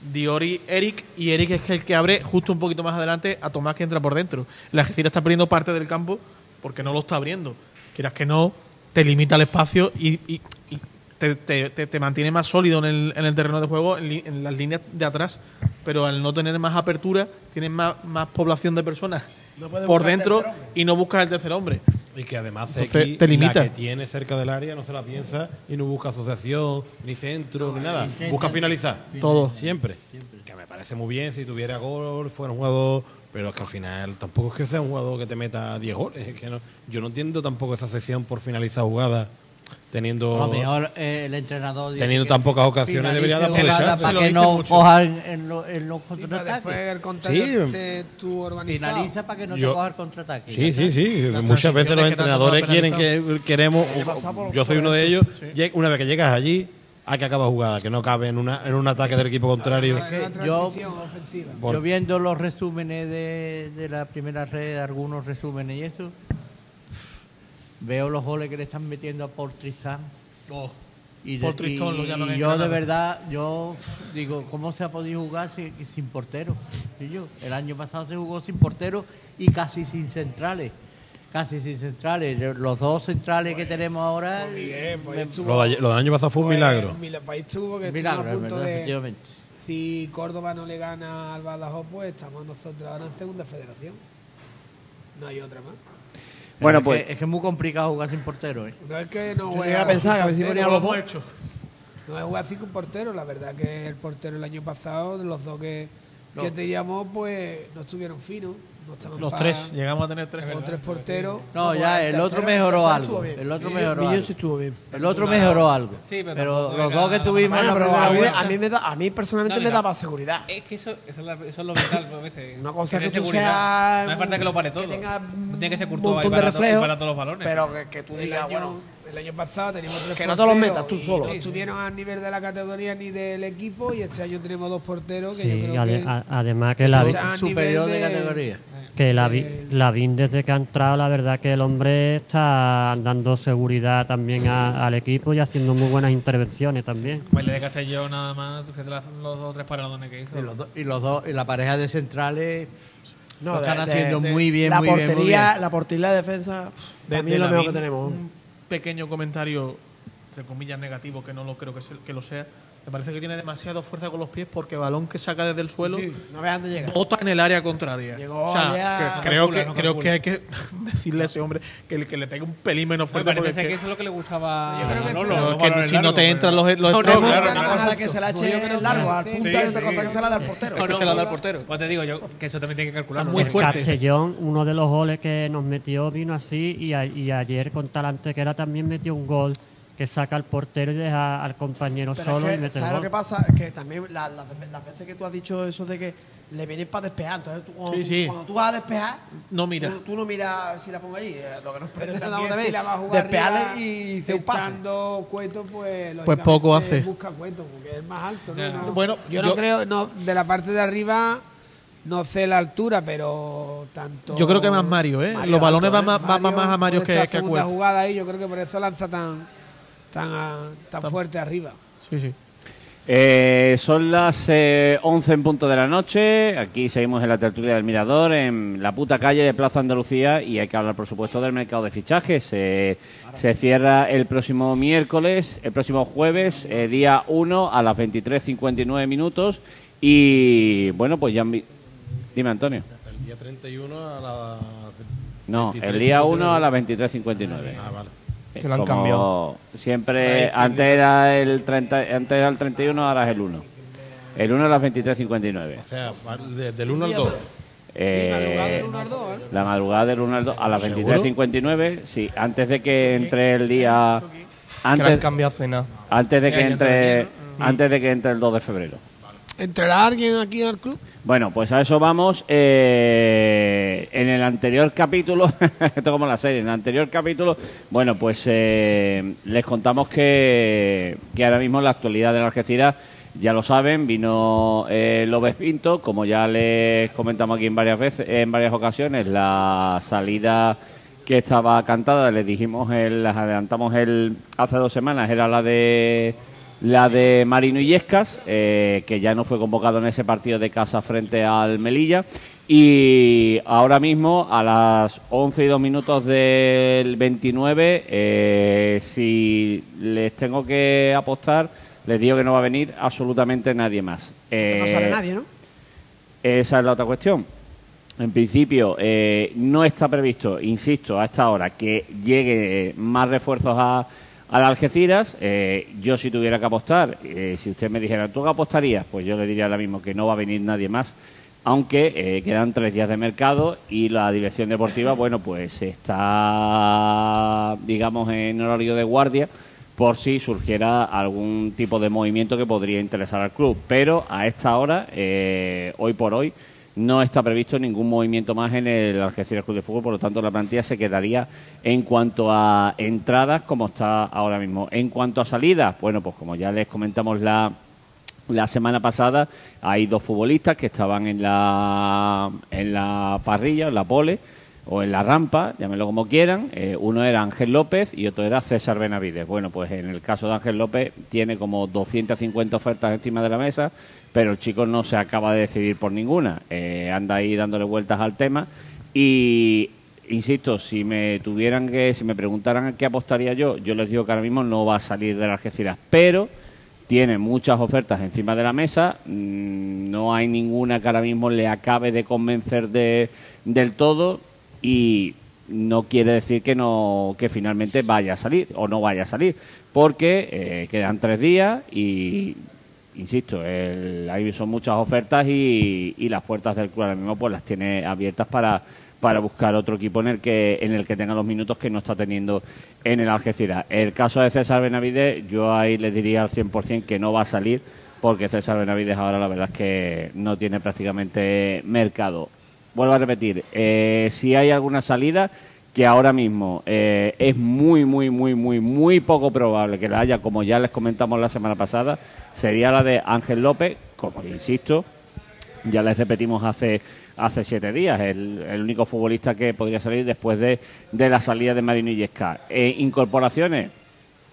Speaker 4: Diori, Eric, y Eric es el que abre justo un poquito más adelante a Tomás que entra por dentro. La Algeciras está perdiendo parte del campo porque no lo está abriendo. Quieras que no, te limita el espacio y, y- y te, te- te- te mantiene más sólido en el, en el terreno de juego, en, li- en las líneas de atrás. Pero al no tener más apertura, tienes más, más población de personas
Speaker 2: No
Speaker 4: por dentro y no buscas el tercer hombre.
Speaker 9: Y que además
Speaker 4: Entonces, te limita.
Speaker 9: la que tiene cerca del área no se la piensa y no busca asociación, ni centro, ni nada. Busca finalizar.
Speaker 4: Todo.
Speaker 9: Siempre. Que me parece muy bien si tuviera gol, fuera un jugador. Pero es que al final tampoco es que sea un jugador que te meta 10 goles. Es que no, yo no entiendo tampoco esa sección por finalizar jugadas teniendo.
Speaker 3: A lo mejor eh, el entrenador
Speaker 9: Teniendo tan pocas ocasiones, debería de
Speaker 3: jugada
Speaker 9: aprovecharse.
Speaker 3: para que no
Speaker 4: mucho.
Speaker 3: cojan en, lo- en los contraataques.
Speaker 9: Sí.
Speaker 3: Finaliza para que no
Speaker 9: Yo-
Speaker 3: te coja el contraataque.
Speaker 9: Sí, sí, sí. Muchas veces los entrenadores quieren que queremos.
Speaker 2: por-
Speaker 9: Yo soy uno de ellos.
Speaker 4: Sí.
Speaker 9: Una vez que llegas allí, hay que acabar jugada, que no cabe en, una, en un ataque del equipo contrario.
Speaker 3: Que yo-
Speaker 8: transición ofensiva.
Speaker 9: Por-
Speaker 3: Yo viendo los resúmenes de, de la primera red, algunos resúmenes y eso, veo los goles que le están metiendo a Paul Tristán. Y, de-
Speaker 4: Paul Tristán
Speaker 3: y-
Speaker 4: lo llaman
Speaker 3: y
Speaker 4: en
Speaker 3: yo de verdad, yo digo, ¿cómo se ha podido jugar sin, sin portero? Y yo, el año pasado se jugó sin portero y casi sin centrales. Casi sin centrales. Los dos centrales que tenemos ahora.
Speaker 8: Pues Miguel, pues
Speaker 3: me-
Speaker 8: estuvo-
Speaker 9: Lo, de, lo del año pasado fue un
Speaker 8: pues,
Speaker 9: milagro.
Speaker 8: mila- Pues estuvo que estuvo
Speaker 3: milagro,
Speaker 8: a
Speaker 3: es
Speaker 8: punto
Speaker 3: verdad,
Speaker 8: de.
Speaker 3: efectivamente.
Speaker 8: Si Córdoba no le gana al Badajoz, pues estamos nosotros ahora en segunda federación. No hay otra más.
Speaker 1: Bueno,
Speaker 3: es
Speaker 1: pues-
Speaker 3: Que, es que es muy complicado jugar sin portero, ¿eh?
Speaker 8: No es que no
Speaker 2: llegué a pensar que a ver si ponía los dos.
Speaker 4: hemos hecho.
Speaker 8: No es jugar sin un portero. La verdad que el portero el año pasado, de los dos que,
Speaker 3: No.
Speaker 8: que teníamos, pues no estuvieron finos.
Speaker 4: Los tres, llegamos a tener tres.
Speaker 8: Con tres porteros.
Speaker 3: No, ya, el otro mejoró algo. El otro mejoró algo.
Speaker 2: sí estuvo bien.
Speaker 3: El otro mejoró algo.
Speaker 6: Sí, pero
Speaker 3: pero los dos que tuvimos
Speaker 2: Bueno, pero a mí,
Speaker 3: vuelta-
Speaker 2: a mí me da, a mí personalmente
Speaker 6: No,
Speaker 2: me
Speaker 6: mira.
Speaker 2: da más seguridad.
Speaker 6: Es que eso, eso, es, la- eso es lo vital a veces.
Speaker 2: Una cosa que tú seas.
Speaker 6: No hace falta que lo pare todo.
Speaker 2: Que tenga
Speaker 6: No tiene que ser
Speaker 2: un
Speaker 6: Courtois
Speaker 2: montón
Speaker 6: y
Speaker 2: de reflejos.
Speaker 6: para todos los balones.
Speaker 2: Pero que, que tú digas, bueno.
Speaker 8: El año pasado teníamos tres
Speaker 2: Que no te los metas tú solo.
Speaker 8: No estuvieron al nivel de la categoría ni del equipo y este año tenemos dos porteros que yo creo
Speaker 7: ade-
Speaker 8: que
Speaker 7: además que la,
Speaker 8: O sea, a
Speaker 3: superior de, categoría.
Speaker 7: que la,
Speaker 8: eh,
Speaker 7: Lavín desde que ha entrado, la verdad que el hombre está dando seguridad también a- al equipo y haciendo muy buenas intervenciones también.
Speaker 6: Baile de Castellón nada más, tú fíjate las- los dos o tres paradones que hizo.
Speaker 3: Y los, dos- y los dos, y la pareja de centrales. No, lo están haciendo muy bien,
Speaker 2: la
Speaker 3: muy
Speaker 2: portería,
Speaker 3: bien, muy bien.
Speaker 2: La portería de defensa, de, mí es lo mejor que tenemos.
Speaker 4: Un pequeño comentario, entre comillas, negativo, que no lo creo que, que lo sea. Me parece que tiene demasiada fuerza con los pies porque balón que saca desde el suelo
Speaker 2: Sí, no veas dónde llega.
Speaker 4: bota en el área contraria.
Speaker 2: Llegó
Speaker 4: o sea,
Speaker 2: allá-
Speaker 4: que- creo,
Speaker 6: calcula,
Speaker 4: que,
Speaker 6: no
Speaker 4: creo que hay que decirle a ese hombre que, le- que le pegue un pelín menos
Speaker 6: Me
Speaker 4: fuerte.
Speaker 6: parece
Speaker 4: porque
Speaker 6: que
Speaker 4: es
Speaker 6: eso es lo que le gustaba
Speaker 2: Yo creo que-
Speaker 4: es que si no te entran los, los
Speaker 6: No, no,
Speaker 4: extremos,
Speaker 6: claro,
Speaker 2: una
Speaker 6: no,
Speaker 2: cosa
Speaker 6: no,
Speaker 2: que se la eche
Speaker 6: que no,
Speaker 2: largo al
Speaker 6: sí,
Speaker 2: punta
Speaker 6: sí,
Speaker 2: y otra
Speaker 6: sí.
Speaker 2: cosa que se la da al portero.
Speaker 4: Que se la da al portero.
Speaker 6: Pues te digo yo que eso también tiene que calcularlo.
Speaker 4: Está muy
Speaker 6: ¿no?
Speaker 4: fuerte.
Speaker 7: Castellón, uno de los goles que nos metió vino así y, a- y ayer con Talantequera también metió un gol que saca al portero y deja al compañero
Speaker 2: Pero
Speaker 7: solo
Speaker 2: es
Speaker 7: y
Speaker 2: que,
Speaker 7: el
Speaker 2: ¿Sabes lo que pasa? Es que también la- la- las veces que tú has dicho eso de que le vienes para despejar, entonces tú, cuando,
Speaker 4: Sí,
Speaker 2: tú,
Speaker 4: sí.
Speaker 2: cuando tú vas a despejar,
Speaker 4: No mira.
Speaker 2: Tú, tú no miras si la pongo allí, eh, lo que nos
Speaker 8: Pero también si la va a jugar
Speaker 2: despejarle y se un pase.
Speaker 8: echando cueto, pues
Speaker 4: Pues poco hace.
Speaker 8: busca cueto porque es más alto. ¿no? No-
Speaker 4: Bueno,
Speaker 8: yo, no creo, no, de la parte de arriba no sé la altura, pero tanto.
Speaker 4: Yo creo que más Mario, ¿eh? Los balones van más- van más a Mario que- que a
Speaker 8: jugada ahí, yo creo que por eso lanza tan tan, a- tan fuerte arriba.
Speaker 4: Sí, sí.
Speaker 1: Eh, son las eh, 11 en punto de la noche. Aquí seguimos en la tertulia del Mirador, en la puta calle de Plaza Andalucía. Y hay que hablar, por supuesto, del mercado de fichajes. Se, se cierra el próximo miércoles, el próximo jueves, eh, día 1 a las 23.59 minutos. Y bueno, pues ya. Dime, Antonio.
Speaker 9: El día 31 a la.
Speaker 1: No,
Speaker 9: 23,
Speaker 1: el día 1 a
Speaker 9: 59.
Speaker 1: las 23.59.
Speaker 9: Ah, vale.
Speaker 5: Que lo han
Speaker 1: como
Speaker 5: cambiado.
Speaker 1: Siempre, antes era, el 30, antes era el 31, ahora es el 1. El 1 a las 23.59.
Speaker 9: O sea, de- del 1 al 2.
Speaker 1: Eh,
Speaker 8: madrugada del 1 al 2, ¿eh?
Speaker 1: la madrugada del 1 al 2 a las
Speaker 9: ¿Seguro?
Speaker 1: 23.59, sí, antes de que entre el día.
Speaker 5: Que
Speaker 1: Antes,
Speaker 5: cambiado cena.
Speaker 1: antes de que entre. Antes de que entre el 2 de febrero.
Speaker 8: ¿Entrará alguien aquí al club?
Speaker 1: Bueno, pues a eso vamos. Eh, en el anterior capítulo, esto como la serie, en el anterior capítulo, bueno, pues eh, les contamos que, que ahora mismo la actualidad de la Algeciras, ya lo saben, vino eh, López Pinto, como ya les comentamos aquí en varias veces, en varias ocasiones, la salida que estaba cantada, les dijimos, el, les adelantamos el hace dos semanas, era la de la de Marino Illescas, eh, que ya no fue convocado en ese partido de casa frente al Melilla. Y ahora mismo, a las 11 y 2 minutos del 29, eh, si les tengo que apostar, les digo que no va a venir absolutamente nadie más.
Speaker 2: no
Speaker 1: Eh,
Speaker 2: sale nadie, ¿no?
Speaker 1: esa es la otra cuestión. En principio, eh, no está previsto, insisto, a esta hora, que llegue más refuerzos a, a las Algeciras. Eh, yo, si tuviera que apostar, eh, si usted me dijera, ¿tú qué apostarías? Pues yo le diría ahora mismo que no va a venir nadie más. Aunque eh, quedan tres días de mercado y la dirección deportiva, bueno, pues está, digamos, en horario de guardia por si surgiera algún tipo de movimiento que podría interesar al club. Pero a esta hora, hoy por hoy, no está previsto ningún movimiento más en el Algeciras Club de Fútbol, por lo tanto la plantilla se quedaría en cuanto a entradas como está ahora mismo. En cuanto a salidas, bueno, pues como ya les comentamos la, la semana pasada, hay dos futbolistas que estaban en la, en la parrilla, en la pole, o en la rampa, llámenlo como quieran. Eh, uno era Ángel López y otro era César Benavides. Bueno, pues en el caso de Ángel López tiene como 250 ofertas encima de la mesa, pero el chico no se acaba de decidir por ninguna. Eh, anda ahí dándole vueltas al tema. Y insisto, si me tuvieran que, si me preguntaran a qué apostaría yo, yo les digo que ahora mismo no va a salir de la Algeciras, pero tiene muchas ofertas encima de la mesa, mm, no hay ninguna que ahora mismo le acabe de convencer de, del todo. Y no quiere decir que no que finalmente vaya a salir o no vaya a salir, porque eh, quedan tres días y insisto, el, ahí son muchas ofertas y, y las puertas del club ahora mismo pues las tiene abiertas para para buscar otro equipo en el que en el que tenga los minutos que no está teniendo en el Algeciras. El caso de César Benavides, yo ahí le diría al 100% que no va a salir porque César Benavides ahora la verdad es que no tiene prácticamente mercado. Vuelvo a repetir, eh, si hay alguna salida que ahora mismo eh, es muy, muy, muy, muy, muy poco probable que la haya, como ya les comentamos la semana pasada, sería la de Ángel López, como insisto, ya les repetimos hace hace siete días, el, único futbolista que podría salir después de, de la salida de Marino Illesca. Eh, incorporaciones,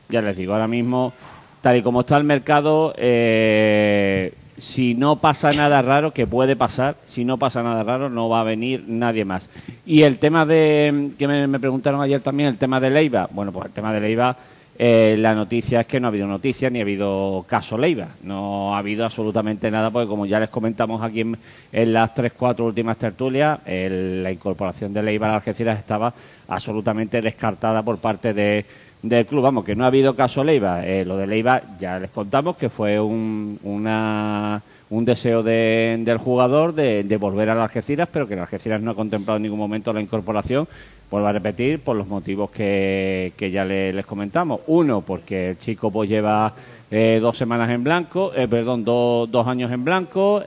Speaker 1: ya les digo, ahora mismo, tal y como está el mercado, eh, si no pasa nada raro, que puede pasar, si no pasa nada raro, no va a venir nadie más. Y el tema de, que me, preguntaron ayer también, el tema de Leiva, bueno, pues el tema de Leiva, eh, la noticia es que no ha habido noticia ni ha habido caso Leiva, no ha habido absolutamente nada, porque como ya les comentamos aquí en, las tres, cuatro últimas tertulias, la incorporación de Leiva a Algeciras estaba absolutamente descartada por parte de del club. Vamos, que no ha habido caso Leiva. Eh, lo de Leiva ya les contamos que fue un, una, un deseo del jugador de, volver a Algeciras, pero que las Algeciras no ha contemplado en ningún momento la incorporación. Vuelvo a repetir, por los motivos que, que ya les comentamos. Uno, porque el chico pues lleva eh, dos semanas en blanco, eh, perdón, dos años en blanco.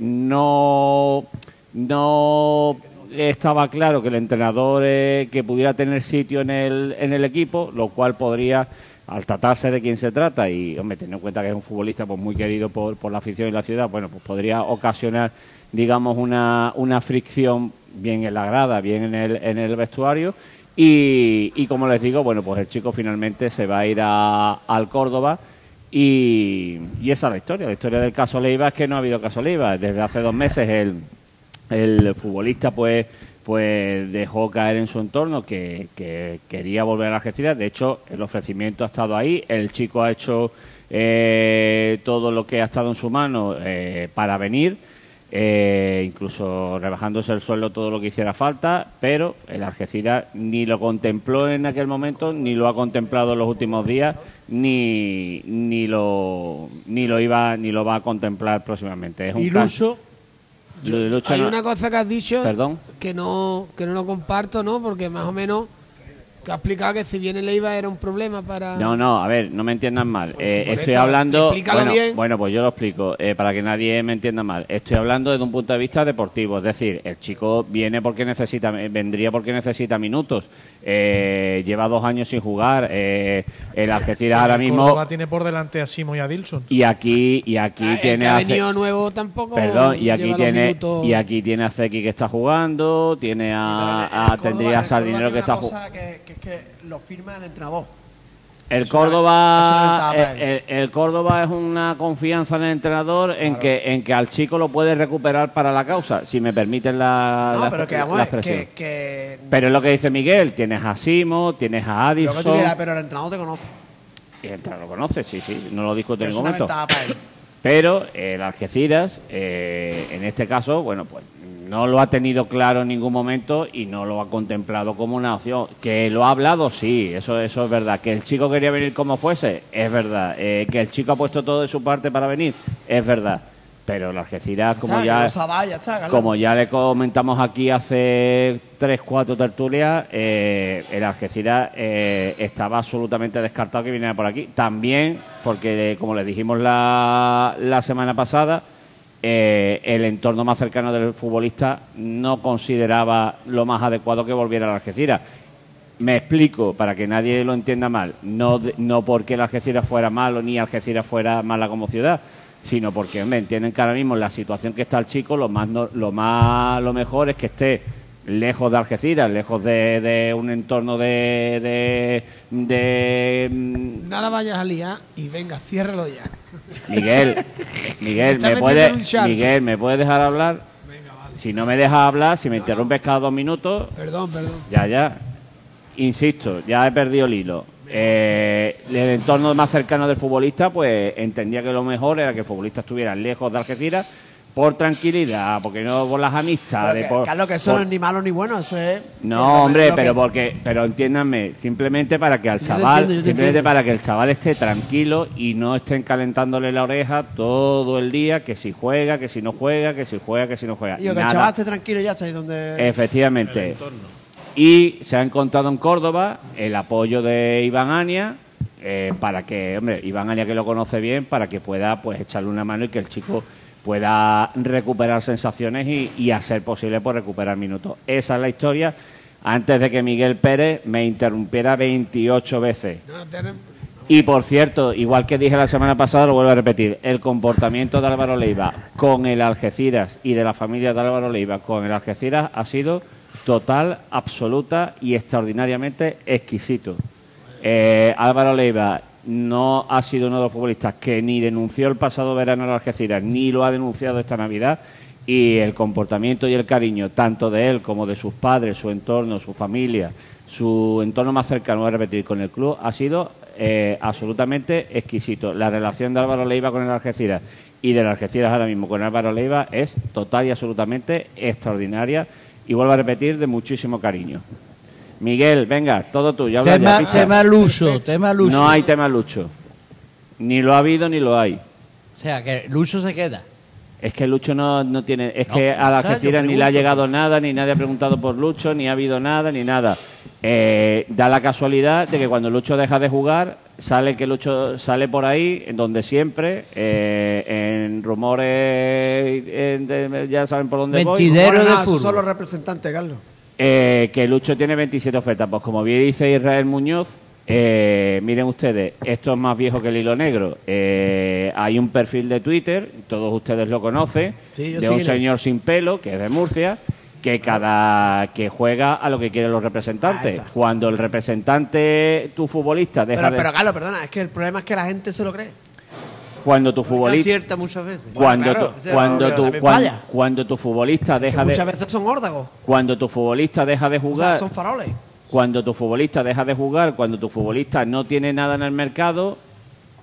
Speaker 1: no, no estaba claro que el entrenador eh, que pudiera tener sitio en el, en el equipo, lo cual podría, al tratarse de quién se trata y, hombre, teniendo en cuenta que es un futbolista pues muy querido por, por la afición y la ciudad, bueno, pues podría ocasionar, digamos, una, una fricción bien en la grada, bien en el, en el vestuario. Y, y como les digo, bueno, pues el chico finalmente se va a ir a, al Córdoba. Y, y, esa es la historia. La historia del caso Leiva es que no ha habido caso Leiva. Desde hace dos meses el, el futbolista pues pues dejó caer en su entorno que, quería volver a la Algeciras. De hecho, el ofrecimiento ha estado ahí. El chico ha hecho eh, todo lo que ha estado en su mano eh, para venir, eh, incluso rebajándose el sueldo todo lo que hiciera falta, pero el Algeciras ni lo contempló en aquel momento, ni lo ha contemplado en los últimos días, ni, ni, lo, ni lo iba ni lo va a contemplar próximamente.
Speaker 8: Es un Iluso hay una cosa que has dicho que no que no lo comparto, ¿no? Porque más o menos que ha explicado que si viene Leiva era un problema para...
Speaker 1: No, no, a ver, no me entiendan mal. Pues eh, estoy hablando... Bueno, bueno, pues yo lo explico, eh, para que nadie me entienda mal. Estoy hablando desde un punto de vista deportivo, es decir, el chico viene porque necesita, vendría porque necesita minutos. Eh, lleva dos años sin jugar. el Algeciras ahora mismo...
Speaker 4: tiene por delante a Simo y a Dilson.
Speaker 1: Y aquí, y aquí ah, tiene...
Speaker 8: ha venido nuevo tampoco...
Speaker 1: Perdón, y aquí tiene y aquí tiene a Zeki que está jugando, tiene a, tendría a Sardinero que está jugando
Speaker 8: que lo firma el entrenador.
Speaker 1: El Córdoba, el, Córdoba es una confianza en el entrenador en que en que al chico lo puede recuperar para la causa, si me permiten la,
Speaker 8: no, pero que,
Speaker 1: expresión. Pero es lo que dice Miguel, tienes a Simo, tienes a Addison.
Speaker 8: pero el entrenador te conoce.
Speaker 1: Y el entrenador lo conoce, sí, sí, no lo discute en ningún momento. Pero el Algeciras, eh, en este caso, bueno, pues no lo ha tenido claro en ningún momento y no lo ha contemplado como una opción. Que lo ha hablado, sí, eso, eso es verdad. Que el chico quería venir como fuese, es verdad. Eh, que el chico ha puesto todo de su parte para venir, es verdad. Pero el Algeciras, como ya, como ya le comentamos aquí hace tres, cuatro tertulias, eh, el Algeciras eh, estaba absolutamente descartado que viniera por aquí. También, porque como le dijimos la, la semana pasada, eh, el entorno más cercano del futbolista no consideraba lo más adecuado que volviera a la Algeciras. Me explico, para que nadie lo entienda mal, no, no porque la Algeciras fuera malo ni Algeciras fuera mala como ciudad, sino porque me entienden que ahora mismo la situación que está el chico, lo más, lo más lo mejor es que esté lejos de Algeciras, lejos de, un entorno de, de,
Speaker 8: mm, No la vayas a liar y venga, ciérralo ya.
Speaker 1: Miguel, Miguel, ¿me puedes, Miguel, ¿me puedes dejar hablar? Si no me dejas hablar, si me interrumpes cada dos minutos...
Speaker 8: Perdón, perdón.
Speaker 1: Ya, ya. Insisto, ya he perdido el hilo. Eh, el entorno más cercano del futbolista, pues entendía que lo mejor era que el futbolista estuviera lejos de Algeciras por tranquilidad, porque no por las amistades.
Speaker 8: Que,
Speaker 1: por,
Speaker 8: que eso no es ni malo ni bueno, eso es.
Speaker 1: No, hombre, pero porque, pero entiéndanme, simplemente para que al chaval, simplemente para que el chaval esté tranquilo y no estén calentándole la oreja todo el día, que si juega, que si no juega, que si juega, que si no juega.
Speaker 8: Y que el chaval esté tranquilo ya está ahí donde.
Speaker 1: Efectivamente. Y se ha encontrado en Córdoba el apoyo de Iván Ania. Eh, para que, hombre, Iván Ania que lo conoce bien, para que pueda pues echarle una mano y que el chico pueda recuperar sensaciones y, y a ser posible por pues, recuperar minutos. Esa es la historia antes de que Miguel Pérez me interrumpiera 28 veces. Y por cierto, igual que dije la semana pasada, lo vuelvo a repetir, el comportamiento de Álvaro Leiva con el Algeciras y de la familia de Álvaro Leiva con el Algeciras ha sido total, absoluta y extraordinariamente exquisito. Eh, Álvaro Leiva no ha sido uno de los futbolistas que ni denunció el pasado verano a Algeciras, ni lo ha denunciado esta Navidad. Y el comportamiento y el cariño, tanto de él como de sus padres, su entorno, su familia, su entorno más cercano, a repetir, con el club, ha sido eh, absolutamente exquisito. La relación de Álvaro Leiva con el Algeciras y del Algeciras ahora mismo con Álvaro Leiva es total y absolutamente extraordinaria y vuelvo a repetir de muchísimo cariño. Miguel, venga, todo tuyo.
Speaker 3: Tema, tema Lucho, tema Lucho.
Speaker 1: No hay tema Lucho. Ni lo ha habido ni lo hay.
Speaker 3: O sea, que Lucho se queda.
Speaker 1: Es que Lucho no, no tiene. Es que a la Algeciras ni le ha llegado nada, ni nadie ha preguntado por Lucho, ni ha habido nada, ni nada. Eh, da la casualidad de que cuando Lucho deja de jugar, sale que Lucho sale por ahí, en donde siempre, eh, en rumores, ya saben por dónde
Speaker 3: voy. de fútbol.
Speaker 2: Son los representantes, Carlos.
Speaker 1: Eh, que Lucho tiene 27 ofertas. Pues como bien dice Israel Muñoz, eh, miren ustedes, esto es más viejo que el hilo negro. hay un perfil de Twitter, todos ustedes lo conocen, de un señor sin pelo, que es de Murcia, que cada que juega a lo que quieren los representantes. Ah, Cuando el representante, tu futbolista, deja
Speaker 2: pero, Pero, Carlos, perdona, es que el problema es que la gente se lo cree.
Speaker 1: Cuando tu futbolista...
Speaker 3: cierta muchas veces.
Speaker 1: Cuando, tu, cuando, tu, cuando, tu futbolista deja de...
Speaker 2: Muchas veces son órdagos.
Speaker 1: Cuando tu futbolista deja de jugar...
Speaker 2: son faroles.
Speaker 1: Cuando tu futbolista deja de jugar, cuando tu futbolista no tiene nada en el mercado,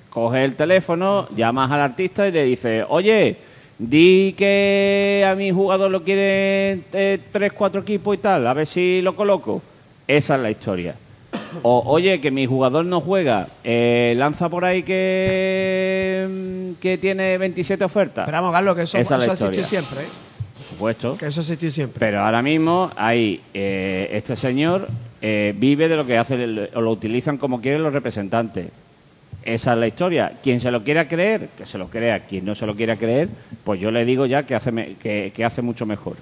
Speaker 1: coge el teléfono, llamas al artista y le dices, oye Di que a mi jugador lo quieren eh, tres, cuatro equipos y tal, a ver si lo coloco. Esa es la historia. O, oye, que mi jugador no juega, eh, lanza por ahí que, mm, que tiene 27 ofertas.
Speaker 2: Pero vamos, Carlos, que eso, eso ha existido siempre. ¿eh?
Speaker 1: Por supuesto.
Speaker 2: Que eso ha existido siempre.
Speaker 1: Pero ahora mismo, ahí, este señor vive de lo que hace, o lo utilizan como quieren los representantes. Esa es la historia. Quien se lo quiera creer, que se lo crea. Quien no se lo quiera creer, pues yo le digo ya que hace, que, hace mucho mejor.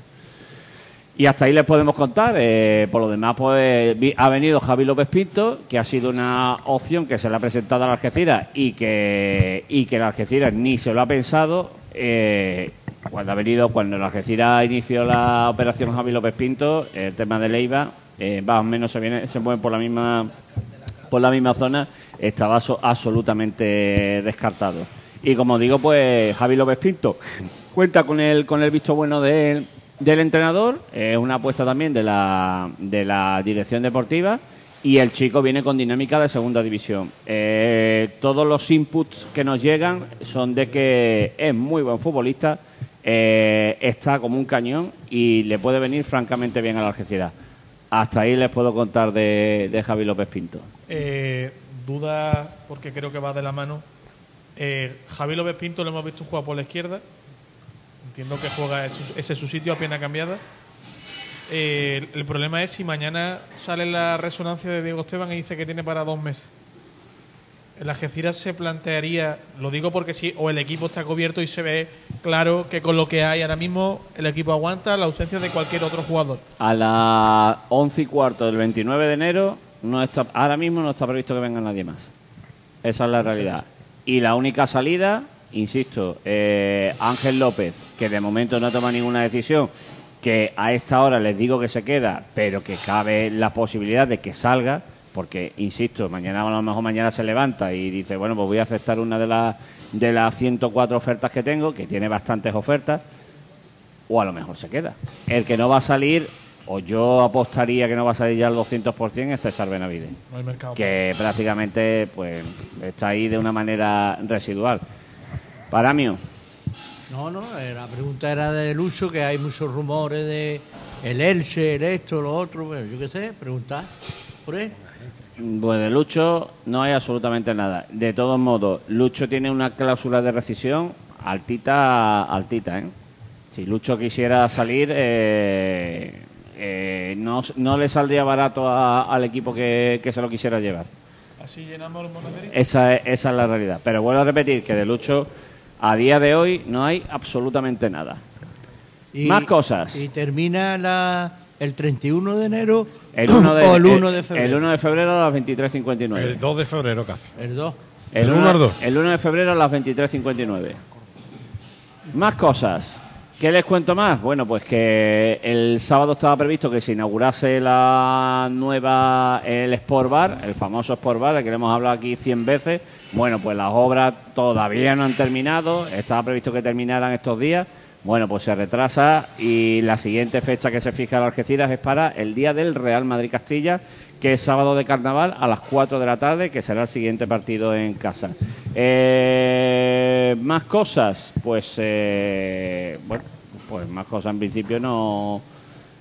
Speaker 1: Y hasta ahí les podemos contar. Eh, por lo demás, pues ha venido Javi López Pinto, que ha sido una opción que se le ha presentado a la Algeciras y que, y que la Algeciras ni se lo ha pensado. Eh, cuando ha venido, cuando la Algeciras inició la operación Javi López Pinto, el tema de Leiva, eh, más o menos se, viene, se mueven por la misma por la misma zona, estaba absolutamente descartado. Y como digo, pues Javi López Pinto cuenta con el, con el visto bueno de, del entrenador, es una apuesta también de la, de la dirección deportiva y el chico viene con dinámica de segunda división. Eh, todos los inputs que nos llegan son de que es muy buen futbolista, eh, está como un cañón y le puede venir francamente bien a la Algeciras. Hasta ahí les puedo contar de, de Javi López Pinto.
Speaker 4: Eh, duda, porque creo que va de la mano. Eh, Javi López Pinto lo hemos visto jugar por la izquierda. Entiendo que juega ese, es su sitio a pierna cambiada. Eh, el problema es si mañana sale la resonancia de Diego Esteban y dice que tiene para dos meses. En la Algeciras se plantearía, lo digo porque si o el equipo está cubierto y se ve claro que con lo que hay ahora mismo el equipo aguanta la ausencia de cualquier otro jugador.
Speaker 1: A las 11 y cuarto del 29 de enero, no está, ahora mismo no está previsto que venga nadie más. Esa es la realidad. Y la única salida, insisto, eh, Ángel López, que de momento no toma ninguna decisión, que a esta hora les digo que se queda, pero que cabe la posibilidad de que salga, porque, insisto, mañana a lo mejor mañana se levanta y dice, bueno, pues voy a aceptar una de las de las 104 ofertas que tengo, que tiene bastantes ofertas, o a lo mejor se queda. El que no va a salir, o yo apostaría que no va a salir ya al 200%, es César Benavide, que prácticamente pues está ahí de una manera residual. Para mí.
Speaker 3: No, no, eh, la pregunta era de Lucho, que hay muchos rumores de el Elche, el esto, lo otro, bueno, yo qué sé, preguntar por él.
Speaker 1: Pues de Lucho no hay absolutamente nada. De todos modos, Lucho tiene una cláusula de rescisión altita, altita, ¿eh? Si Lucho quisiera salir, eh, eh, no, no, le saldría barato al equipo que, se lo quisiera llevar.
Speaker 4: ¿Así llenamos los
Speaker 1: esa es, esa es la realidad. Pero vuelvo a repetir que de Lucho a día de hoy no hay absolutamente nada. Más cosas.
Speaker 3: Y termina la, el 31 de enero
Speaker 1: el 1 de,
Speaker 3: o el 1 de febrero.
Speaker 1: El 1 de febrero a las 23.59.
Speaker 9: El 2 de febrero casi.
Speaker 3: El 2.
Speaker 1: El, 1 al 2. El 1 de febrero a las 23.59. Más cosas. ¿Qué les cuento más? Bueno, pues que el sábado estaba previsto que se inaugurase la nueva, el Sport Bar, el famoso Sport Bar, del que le hemos hablado aquí 100 veces. Bueno, pues las obras todavía no han terminado, estaba previsto que terminaran estos días. Bueno, pues se retrasa y la siguiente fecha que se fija en Algeciras es para el día del Real Madrid-Castilla, que es sábado de carnaval a las 4 de la tarde, que será el siguiente partido en casa. Eh, más cosas, pues eh, bueno, pues más cosas en principio no,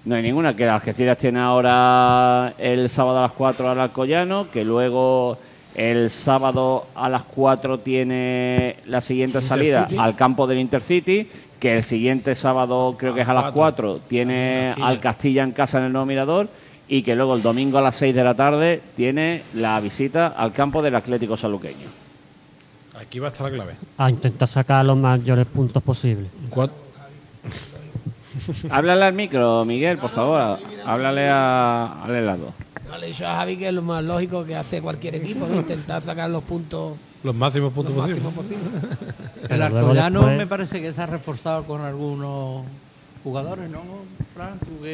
Speaker 1: no hay ninguna. Que Algeciras tiene ahora el sábado a las 4 al Alcoyano, que luego el sábado a las 4 tiene la siguiente salida al campo del Intercity, que el siguiente sábado creo que es a las 4 tiene al Castilla en casa en el Nuevo Mirador y que luego el domingo a las 6 de la tarde tiene la visita al campo del Atlético Saluqueño.
Speaker 9: Aquí va a estar la clave.
Speaker 7: A intentar sacar los mayores puntos posibles.
Speaker 1: Háblale al micro, Miguel, por favor. Háblale a, al helado.
Speaker 8: No, le he dicho a Javi que es lo más lógico que hace cualquier equipo, ¿no? Intentar sacar los puntos.
Speaker 9: Los máximos puntos posibles.
Speaker 3: El Arcollano me parece que se ha reforzado con algunos jugadores, ¿no, Fran? ¿Tú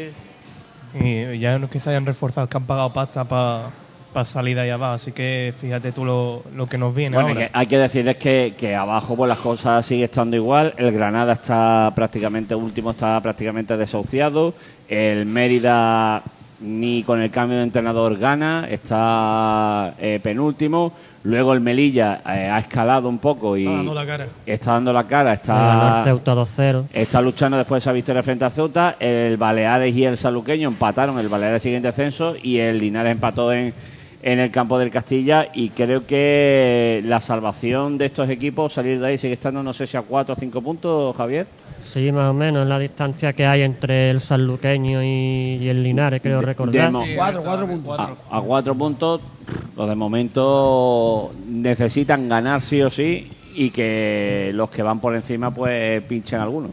Speaker 5: Y ya no es que se hayan reforzado, que han pagado pasta para para salir de ahí abajo. Así que fíjate tú lo, que nos viene
Speaker 1: bueno, hay que decirles que, que abajo pues las cosas siguen estando igual. El Granada está prácticamente último, está prácticamente desahuciado. El Mérida ni con el cambio de entrenador gana, está eh, penúltimo. Luego el Melilla eh, ha escalado un poco y
Speaker 4: está dando la cara.
Speaker 1: Está dando la cara, está, luchando después de esa victoria frente a Ceuta. El Baleares y el Saluqueño empataron, el Baleares siguiente ascenso y el Linares empató en, en el campo del Castilla y creo que la salvación de estos equipos, salir de ahí sigue estando no sé si a cuatro o cinco puntos, Javier.
Speaker 7: Sí, más o menos, la distancia que hay entre el sanluqueño y, el Linares, creo recordar.
Speaker 2: cuatro, cuatro puntos.
Speaker 1: A, cuatro puntos, los de momento necesitan ganar sí o sí y que los que van por encima pues pinchen algunos.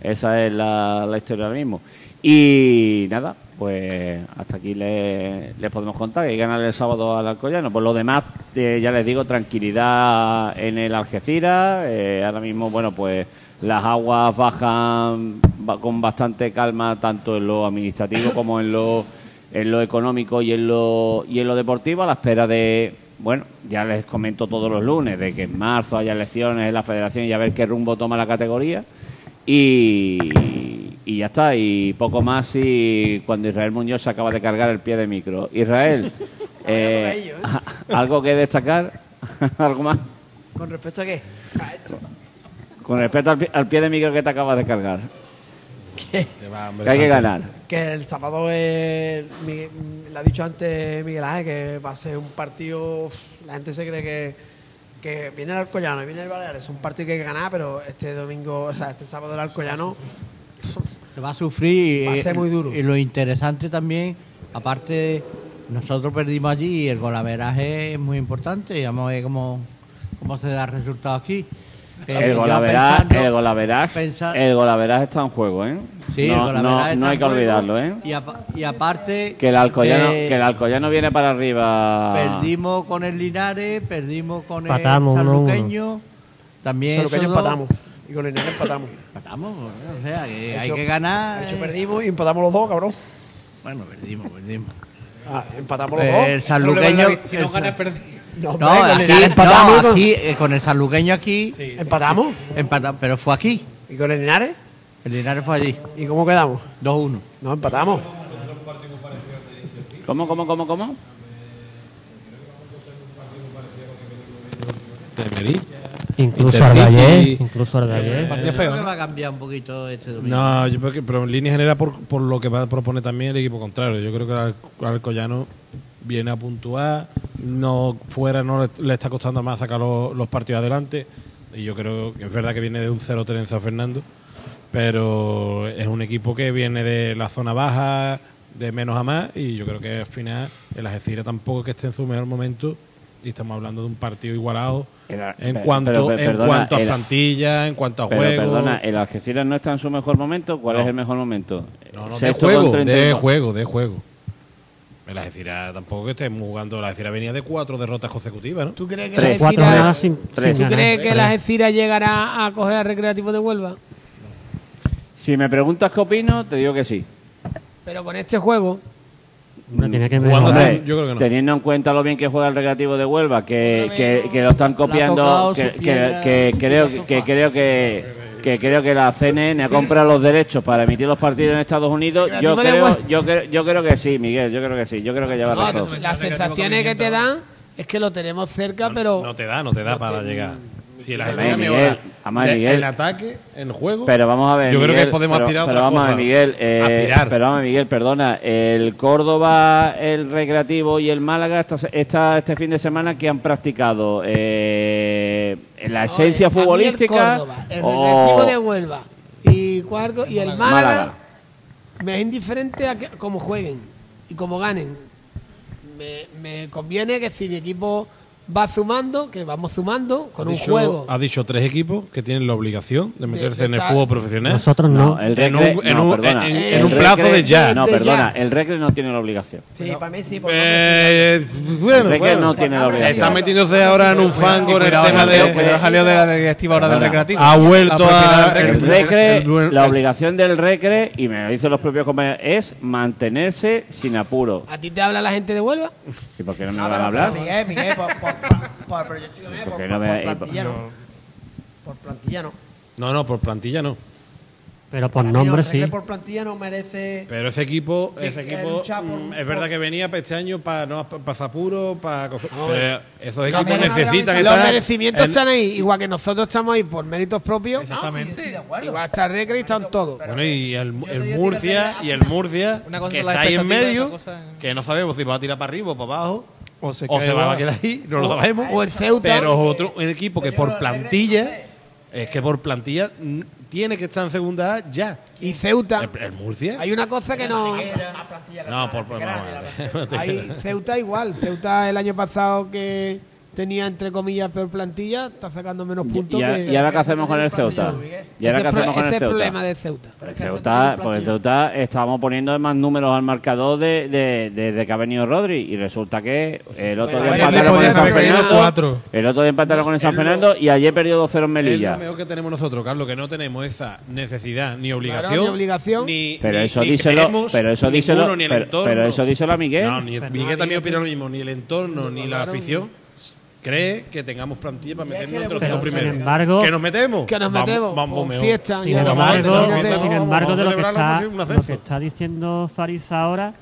Speaker 1: Esa es la, la historia ahora mismo. Y nada, pues hasta aquí les, podemos contar que ganar el sábado al Alcoyano. Por lo demás, eh, ya les digo, tranquilidad en el Algeciras. Eh, ahora mismo, bueno, pues las aguas bajan con bastante calma, tanto en lo administrativo como en lo, en lo económico y en lo, y en lo deportivo, a la espera de, bueno, ya les comento todos los lunes, de que en marzo haya elecciones en la federación y a ver qué rumbo toma la categoría. Y y ya está, y poco más y cuando Israel Muñoz se acaba de cargar el pie de micro. Israel, eh, ¿eh? ¿algo que destacar? ¿Algo más?
Speaker 2: ¿Con respecto a qué?
Speaker 1: Con respecto al pie, de micro que te acabas de cargar.
Speaker 2: ¿Qué?
Speaker 1: Que hay que ganar.
Speaker 2: Que el sábado es, le ha dicho antes Miguel Ángel que va a ser un partido, la gente se cree que, que viene el Alcoyano y viene el Baleares, es un partido que hay que ganar, pero este domingo, o sea, este sábado el Alcoyano
Speaker 3: se va a sufrir.
Speaker 2: Va a ser muy duro.
Speaker 3: Y lo interesante también, aparte, nosotros perdimos allí y el golaveraje es muy importante. Vamos a ver cómo, cómo se da el resultado aquí.
Speaker 1: el, golaveraje, el, golaveraje, el golaveraje está en juego, ¿eh?
Speaker 3: Sí,
Speaker 1: no, no, hay que olvidarlo, ¿eh?
Speaker 3: Y, aparte...
Speaker 1: Que el, Alcoyano, que el Alcoyano viene para arriba.
Speaker 3: Perdimos con el Linares, perdimos con el Sanluqueño. También
Speaker 2: Sanluqueño empatamos. Y con el Linares empatamos.
Speaker 3: Empatamos, o sea, que hay que ganar.
Speaker 2: De hecho, perdimos y empatamos los dos, cabrón.
Speaker 3: Bueno, perdimos, perdimos.
Speaker 2: Ah, empatamos los dos.
Speaker 3: El sanluqueño.
Speaker 6: Si no ganas, perdimos.
Speaker 3: No, no, aquí, empatamos, no, aquí, eh, con el sanluqueño aquí.
Speaker 2: Sí, ¿Empatamos?
Speaker 3: Empatamos, pero fue aquí.
Speaker 2: ¿Y con el Linares?
Speaker 3: El Linares fue allí.
Speaker 2: ¿Y cómo quedamos?
Speaker 3: 2-1.
Speaker 2: No, empatamos.
Speaker 1: ¿Cómo, cómo, cómo, cómo?
Speaker 9: ¿Temerí?
Speaker 7: Incluso Ardallés. Incluso Ardallés.
Speaker 3: Partido feo. ¿no? va a cambiar un poquito este domingo.
Speaker 9: No, yo creo que, pero en línea general por, por lo que va a proponer también el equipo contrario. Yo creo que el Alcoyano viene a puntuar, no fuera no le, está costando más sacar los, partidos adelante. Y yo creo que es verdad que viene de un 0-3 en San Fernando, pero es un equipo que viene de la zona baja, de menos a más, y yo creo que al final el Algeciras tampoco que esté en su mejor momento y estamos hablando de un partido igualado en cuanto, en cuanto a plantilla, en cuanto a pero, juego.
Speaker 1: Perdona, ¿el Algeciras no está en su mejor momento? ¿Cuál es el mejor momento?
Speaker 9: No, no, de juego, de juego, de juego. El Algeciras tampoco que estemos jugando. El Algeciras venía de cuatro derrotas consecutivas, ¿no?
Speaker 8: ¿Tú crees que el Algeciras, ¿tú crees que el Algeciras llegará a coger al Recreativo de Huelva?
Speaker 1: Si me preguntas qué opino, te digo que sí.
Speaker 8: Pero con este juego
Speaker 1: tiene que yo creo que no. Teniendo en cuenta lo bien que juega el Recreativo de Huelva, que, que, que lo están copiando, que, que, creo que creo que que creo que la CNN ha comprado los derechos para emitir los partidos en Estados Unidos. Yo creo, yo, yo creo que sí, Miguel, yo creo que sí, yo creo que lleva razón.
Speaker 8: Las sensaciones que te dan es que lo tenemos cerca, pero...
Speaker 9: No te da, no te da para llegar. Si la Miguel, Miguel, el ataque, el juego.
Speaker 1: Pero vamos a ver.
Speaker 9: Yo creo que podemos aspirar
Speaker 1: pero, a vamos a ver, Miguel. Eh, pero vamos a ver, Miguel, perdona. El Córdoba, el Recreativo y el Málaga esta, este fin de semana que han practicado eh, la esencia futbolística.
Speaker 8: El, Córdoba, el Recreativo de Huelva y, Cuarto, y el Málaga, Me es indiferente a cómo jueguen y cómo ganen. Me, me conviene que si mi equipo va sumando, que vamos sumando con un juego.
Speaker 9: Ha dicho tres equipos que tienen la obligación de meterse en el fútbol profesional.
Speaker 7: Nosotros no.
Speaker 1: el recre, en un,
Speaker 9: en, un plazo de ya.
Speaker 1: No, perdona, el Recre no tiene la obligación.
Speaker 2: Sí, para mí sí. Por
Speaker 9: eh, bueno,
Speaker 1: el Recre no tiene la obligación.
Speaker 9: Está metiéndose ahora en un fango en el tema de.
Speaker 6: salió de la directiva ahora del Recreativo.
Speaker 9: Ha vuelto a.
Speaker 1: El Recre, la obligación del Recre, y me lo dicen los propios compañeros, es mantenerse sin apuro.
Speaker 8: ¿A ti te habla la gente de Huelva?
Speaker 1: ¿Y por qué no me van a hablar?
Speaker 2: Miguel, Miguel, por, por, plantilla no. Por plantilla no.
Speaker 9: No, no, por plantilla no.
Speaker 7: Pero por nombre sí.
Speaker 2: por plantilla no merece.
Speaker 9: Pero ese equipo, ese equipo mm, es verdad que venía para este año para no pasar puro, para esos equipos necesitan
Speaker 8: Los merecimientos están ahí, igual que nosotros estamos ahí por méritos propios.
Speaker 6: Exactamente.
Speaker 8: igual está Recre y están todos.
Speaker 9: Bueno, y el, Murcia, y el Murcia, que está ahí en medio, que no sabemos si va a tirar para arriba o para abajo. O se, va a quedar ahí, no lo sabemos.
Speaker 8: O el Ceuta.
Speaker 9: Pero es otro un equipo que por plantilla, es que por plantilla tiene que estar en segunda ya.
Speaker 8: ¿Y Ceuta?
Speaker 9: ¿El, Murcia?
Speaker 8: Hay una cosa que no...
Speaker 9: No, por, por,
Speaker 8: Hay Ceuta igual. Ceuta el año pasado que tenía entre comillas peor plantilla, está sacando menos puntos.
Speaker 1: ¿Y,
Speaker 8: que,
Speaker 1: ¿y ahora qué hacemos con el Ceuta? ¿Y ahora qué hacemos con el Ceuta?
Speaker 8: el problema del Ceuta.
Speaker 1: El Ceuta, pues el Ceuta estábamos poniendo más números al marcador de, de, que ha venido Rodri y resulta que el otro día empataron con el San Fernando. El otro día empataron con el San Fernando y ayer perdió 2-0 en Melilla.
Speaker 9: Es lo mejor que tenemos nosotros, Carlos, que no tenemos esa necesidad ni obligación.
Speaker 8: ni obligación.
Speaker 9: Ni,
Speaker 1: pero eso díselo, pero eso díselo, pero, eso díselo a Miguel.
Speaker 9: No, ni, Miguel también opina lo mismo, ni el entorno, ni la afición cree que tengamos plantilla para meternos entre los dos primeros.
Speaker 7: embargo,
Speaker 9: que nos metemos.
Speaker 8: Que nos metemos. Vamos, fiesta.
Speaker 7: Sin embargo, sin embargo de lo que, está, lo que está diciendo Fariza ahora,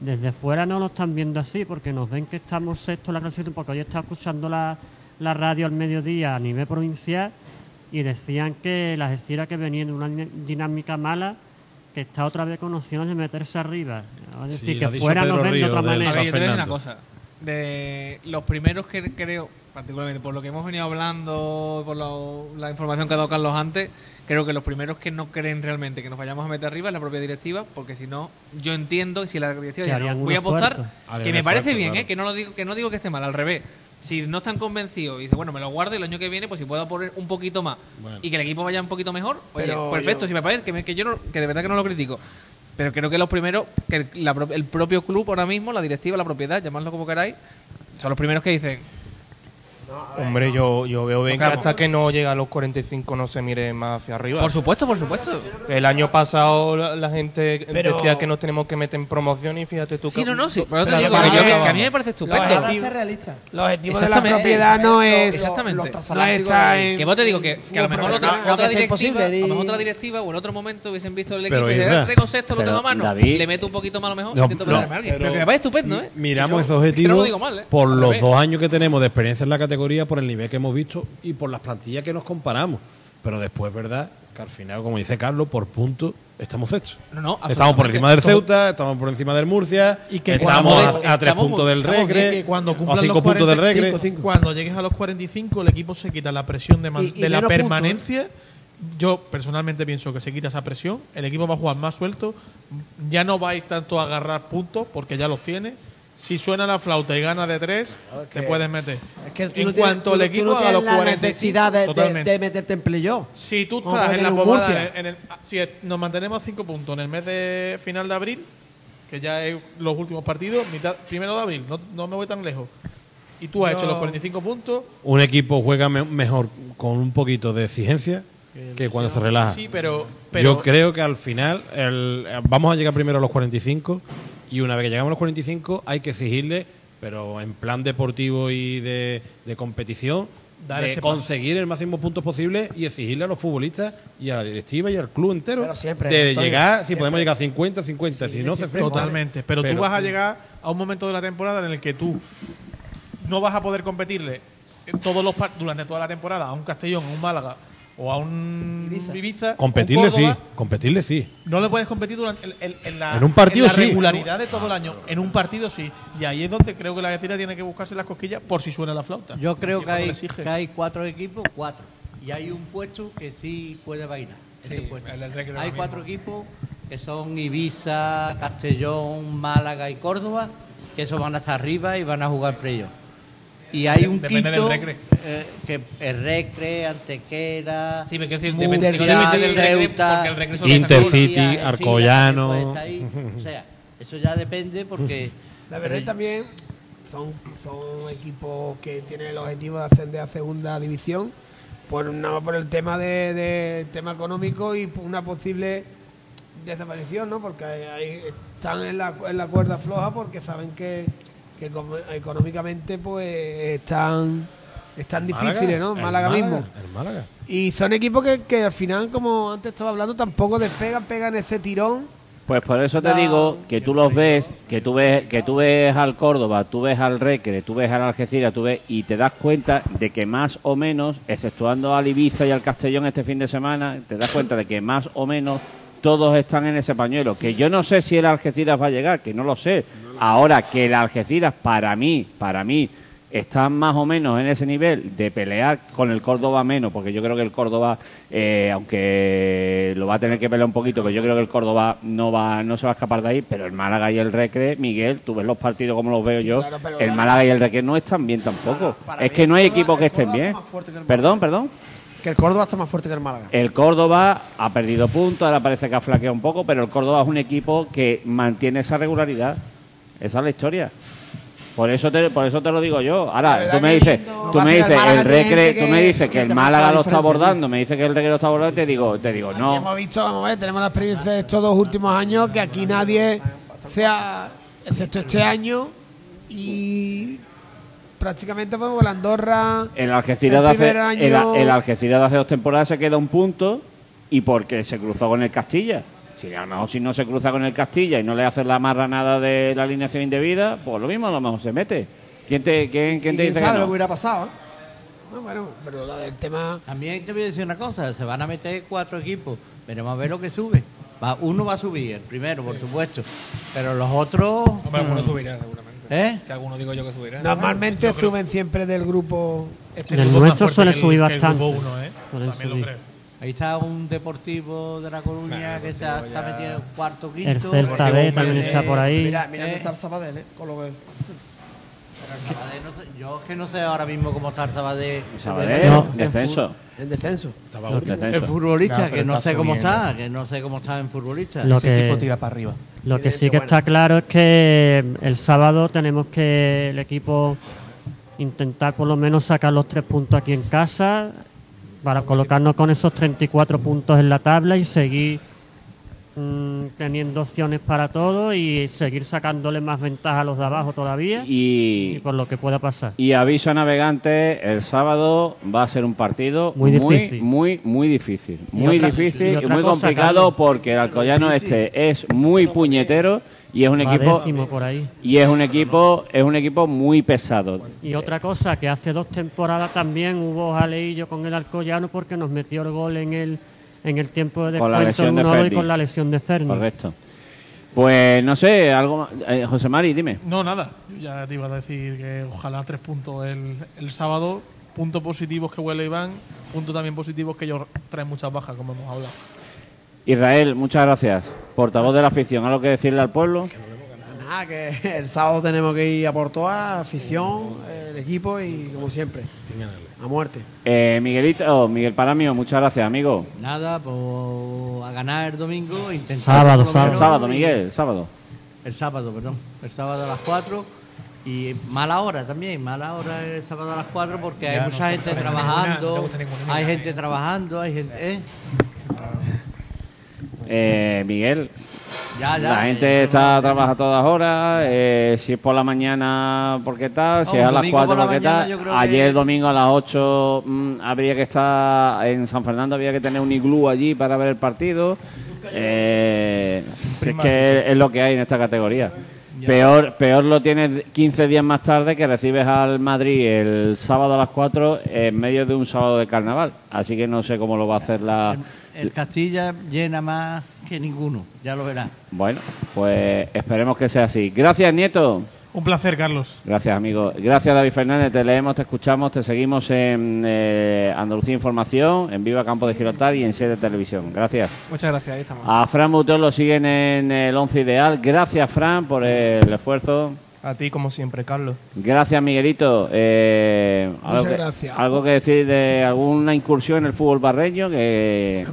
Speaker 7: desde fuera no lo están viendo así, porque nos ven que estamos sexto en la clasificación, porque hoy está escuchando la, la radio al mediodía a nivel provincial y decían que las estiras que venían de una dinámica mala que está otra vez con opciones de meterse arriba. Es decir, que fuera nos ven de otra manera. A
Speaker 6: ver, yo una cosa de los primeros que creo, particularmente por lo que hemos venido hablando, por la información que ha dado Carlos antes, creo que los primeros que no creen realmente que nos vayamos a meter arriba es la propia directiva, porque si no, yo entiendo, si la directiva ya no, voy a apostar, que me parece bien, ¿eh? que no lo digo, que no digo que esté mal, al revés. Si no están convencidos y dice, bueno, me lo guardo y el año que viene, pues si puedo poner un poquito más y que el equipo vaya un poquito mejor, perfecto, si me parece que, que yo que de verdad que no lo critico. Pero creo que los primeros, que el, propio club ahora mismo, la directiva, la propiedad, llamadlo como queráis, son los primeros que dicen,
Speaker 5: Hombre, yo, yo veo bien que hasta que no llega a los 45 no se mire más hacia arriba.
Speaker 6: Por supuesto, por supuesto.
Speaker 5: El año pasado la, gente decía que nos tenemos que meter en promoción y fíjate tú
Speaker 6: sí, no, no, sí. Pero digo, que, a mí me parece estupendo. Los
Speaker 8: objetivos, los objetivos de la propiedad no es...
Speaker 6: Exactamente. No está en... Que vos te digo que, que a lo mejor otra, otra directiva, a lo mejor otra directiva o en otro momento hubiesen visto el equipo y de tengo sexto, lo tengo a mano, le meto un poquito más a lo mejor, pero que me parece estupendo, ¿eh?
Speaker 9: Miramos esos objetivos por los dos años que tenemos de experiencia en la categoría, por el nivel que hemos visto y por las plantillas que nos comparamos. Pero después, ¿verdad? Que al final, como dice Carlos, por puntos estamos hechos. estamos por encima del Ceuta, estamos por encima del Murcia, y que estamos a, tres puntos del Regre,
Speaker 4: cuando cinco puntos del Regre. Cuando llegues a los 45, el equipo se quita la presión de, de la permanencia. Yo personalmente pienso que se quita esa presión, el equipo va a jugar más suelto, ya no va a ir tanto a agarrar puntos porque ya los tiene si suena la flauta y gana de tres, te puedes meter.
Speaker 2: Es que en cuanto al equipo a los la necesidad de, meterte en playoff.
Speaker 4: Si tú estás en la pomada, en si nos mantenemos a cinco puntos en el mes de final de abril, que ya es los últimos partidos, mitad, primero de abril, no, me voy tan lejos. Y tú has hecho los 45 puntos.
Speaker 9: Un equipo juega mejor con un poquito de exigencia que cuando se relaja.
Speaker 4: Sí, pero,
Speaker 9: Yo creo que al final vamos a llegar primero a los 45 y una vez que llegamos a los 45 hay que exigirle, pero en plan deportivo y de, competición, de conseguir el máximo puntos posible y exigirle a los futbolistas y a la directiva y al club entero de llegar, si podemos llegar a 50, 50, si no se
Speaker 4: Totalmente, pero, tú vas a llegar a un momento de la temporada en el que tú no vas a poder competirle todos los durante toda la temporada a un Castellón, a un Málaga o a un Ibiza.
Speaker 9: competirle sí, competirle sí.
Speaker 4: No le puedes competir durante en la,
Speaker 9: un partido
Speaker 4: regularidad de todo el año. En un partido sí. Y ahí es donde creo que la vecina tiene que buscarse las cosquillas por si suena la flauta.
Speaker 3: Yo creo que hay, que hay, cuatro equipos, cuatro. Y hay un puesto que sí puede bailar. hay cuatro equipos que son Ibiza, Castellón, Málaga y Córdoba, que esos van hasta arriba y van a jugar pre y hay un
Speaker 4: depende
Speaker 3: quinto
Speaker 4: del recre.
Speaker 3: Eh, que el recre, Antequera,
Speaker 4: sí, me quiero decir, depende, del recre, porque el recre
Speaker 9: Intercity, Arcollano.
Speaker 3: o sea, eso ya depende porque
Speaker 8: la verdad también son, son equipos que tienen el objetivo de ascender a segunda división por nada por el tema de, de tema económico y una posible desaparición, ¿no? Porque ahí están en la, en la cuerda floja porque saben que que económicamente pues están están difíciles, ¿no? Málaga, mismo. Y son equipos que, que, al final, como antes estaba hablando, tampoco despegan, pegan ese tirón.
Speaker 1: Pues por eso te digo que tú los ves, que tú ves, que tú ves al Córdoba, tú ves al Recre, tú ves al Algeciras, tú ves y te das cuenta de que más o menos, exceptuando al Ibiza y al Castellón este fin de semana, te das cuenta de que más o menos todos están en ese pañuelo. Que yo no sé si el Algeciras va a llegar, que no lo sé. Ahora que el Algeciras, para mí, para mí, está más o menos en ese nivel de pelear con el Córdoba menos, porque yo creo que el Córdoba, eh, aunque lo va a tener que pelear un poquito, pero yo creo que el Córdoba no va, no se va a escapar de ahí, pero el Málaga y el Recre, Miguel, tú ves los partidos como los veo yo, el Málaga y el Recre no están bien tampoco. es que no hay equipos que estén bien. Perdón, perdón.
Speaker 2: Que el Córdoba está más fuerte que el Málaga.
Speaker 1: El Córdoba ha perdido puntos, ahora parece que ha flaqueado un poco, pero el Córdoba es un equipo que mantiene esa regularidad. Esa es la historia. Por eso te, por eso te lo digo yo. Ahora, tú me dices, tú me dices, el, Recre, tú me dices que el Málaga lo está abordando, me dices que el Recre lo está abordando, te digo, te digo, no.
Speaker 8: hemos visto, vamos a ver, tenemos la experiencia de estos dos últimos años que aquí nadie sea excepto este año y prácticamente fue la Andorra.
Speaker 1: El Algeciras, de hace, el, Algeciras de hace dos temporadas se queda un punto y porque se cruzó con el Castilla. Si a lo mejor si no se cruza con el Castilla y no le hace la nada de la alineación indebida, pues lo mismo a lo mejor se mete. ¿Quién te, quién, quién te dice
Speaker 2: sabe
Speaker 1: que
Speaker 2: lo que hubiera pasado?
Speaker 8: No, bueno, pero el tema...
Speaker 3: También te voy a decir una cosa, se van a meter cuatro equipos, veremos a ver lo que sube. Va, uno va a subir, el primero, por supuesto, pero los otros...
Speaker 4: Hombre, alguno subirá seguramente.
Speaker 3: ¿Eh?
Speaker 4: Que alguno digo yo que subirá.
Speaker 8: Normalmente suben siempre del grupo.
Speaker 7: Este el nuestro suele subir bastante.
Speaker 4: Uno, ¿eh? También lo creo.
Speaker 3: Ahí está un Deportivo de La Coruña que está, está metido en cuarto, quinto.
Speaker 7: El Celta B también está por ahí.
Speaker 2: Mira, mira dónde está el Sabadell, ¿eh? Con lo que es.
Speaker 3: No sé, yo es que no sé ahora mismo cómo está el Sabadell.
Speaker 1: Sabadell, no. descenso.
Speaker 2: En descenso.
Speaker 3: El futbolista, que no sé cómo está, que no sé cómo está en futbolista.
Speaker 6: Lo Ese equipo tira para arriba.
Speaker 7: Lo que sí que está claro es que el sábado tenemos que el equipo intentar por lo menos sacar los tres puntos aquí en casa para colocarnos con esos 34 puntos en la tabla y seguir mm, teniendo opciones para todo y seguir sacándole más ventaja a los de abajo todavía y, por lo que pueda pasar.
Speaker 1: Y aviso a navegantes, el sábado va a ser un partido muy difícil, muy muy, difícil, muy difícil y, muy complicado porque el Alcoyano este es muy puñetero y es un equipo
Speaker 7: por ahí.
Speaker 1: y es un equipo es un equipo muy pesado.
Speaker 7: Y otra cosa que hace dos temporadas también hubo jaleillo con el Alcoyano porque nos metió el gol en el en el tiempo de
Speaker 1: descuento
Speaker 7: y con la lesión de Ferni
Speaker 1: correcto. Pues no sé algo eh, José Mari dime.
Speaker 4: No nada. Yo ya te iba a decir que ojalá tres puntos el, el sábado. Puntos positivos que huele Iván puntos también positivos que ellos traen muchas bajas como hemos hablado
Speaker 1: Israel, muchas gracias. Portavoz de la afición, ¿algo que decirle al pueblo?
Speaker 2: Nada, que el sábado tenemos que ir a Portoa, afición, el equipo y como siempre, a muerte.
Speaker 1: Eh, Miguelito, Miguel Paramio, muchas gracias, amigo.
Speaker 3: Nada, pues a ganar el domingo, intentar.
Speaker 7: Sábado,
Speaker 1: sábado. sábado, Miguel, sábado.
Speaker 3: El sábado, perdón. El sábado a las 4 Y mala hora también, mala hora el sábado a las 4 porque hay mucha gente trabajando, hay gente trabajando, hay gente... ¿eh?
Speaker 1: Eh, Miguel, la gente está trabaja todas horas, eh, si es por la mañana, ¿por qué tal? Si es a las 4, ¿por qué tal? Ayer domingo a las 8 mm, habría que estar en San Fernando, había que tener un iglú allí para ver el partido. Eh, es que es lo que hay en esta categoría. Peor, peor lo tienes 15 días más tarde que recibes al Madrid el sábado a las 4 en medio de un sábado de carnaval. Así que no sé cómo lo va a hacer la...
Speaker 3: El, Castilla llena más que ninguno, ya lo verás.
Speaker 1: Bueno, pues esperemos que sea así. Gracias, Nieto.
Speaker 4: Un placer, Carlos.
Speaker 1: Gracias, amigo. Gracias, David Fernández. Te leemos, te escuchamos, te seguimos en eh, Andalucía Información, en Viva Campo de Girotar y en Sede Televisión. Gracias.
Speaker 6: Muchas gracias. Ahí estamos.
Speaker 1: A Fran Mutor lo siguen en el Once Ideal. Gracias, Fran, por el esfuerzo.
Speaker 5: A ti, como siempre, Carlos.
Speaker 1: Gracias, Miguelito. Eh,
Speaker 8: Muchas gracias.
Speaker 1: ¿Algo que decir de alguna incursión en el fútbol barreño que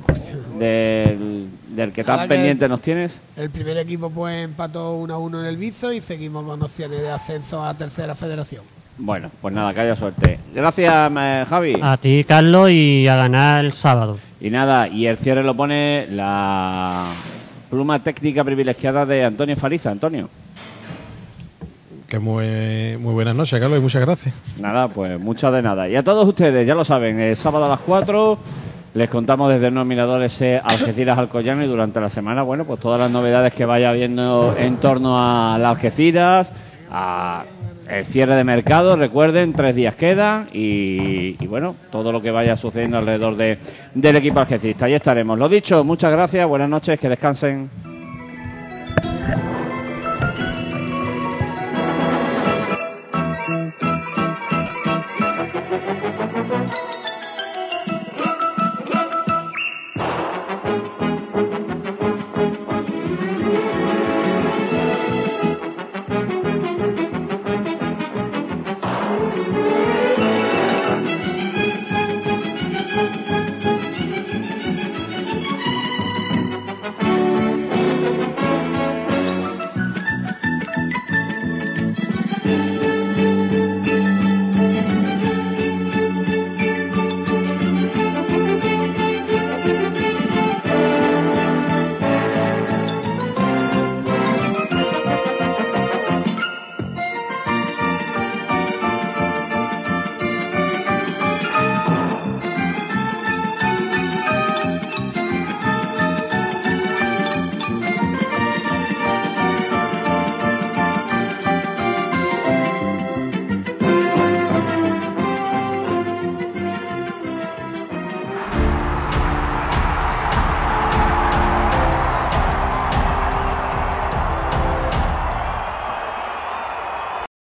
Speaker 1: del del que tan pendiente nos tienes.
Speaker 8: El primer equipo pues empató 1 a 1 en el Bizo y seguimos con opciones de ascenso a tercera federación.
Speaker 1: Bueno, pues nada, que haya suerte. Gracias, eh, Javi.
Speaker 7: A ti, Carlos, y a ganar el sábado.
Speaker 1: Y nada, y el cierre lo pone la pluma técnica privilegiada de Antonio Fariza. Antonio.
Speaker 9: Que muy, muy buenas noches, Carlos, y muchas gracias.
Speaker 1: Nada, pues muchas de nada. Y a todos ustedes, ya lo saben, el sábado a las 4 les contamos desde el mirador ese Algeciras Alcoyano y durante la semana, bueno, pues todas las novedades que vaya habiendo en torno a las Algeciras, a el cierre de mercado, recuerden, tres días quedan y, bueno, todo lo que vaya sucediendo alrededor de, del equipo algecista. Ahí estaremos. Lo dicho, muchas gracias, buenas noches, que descansen.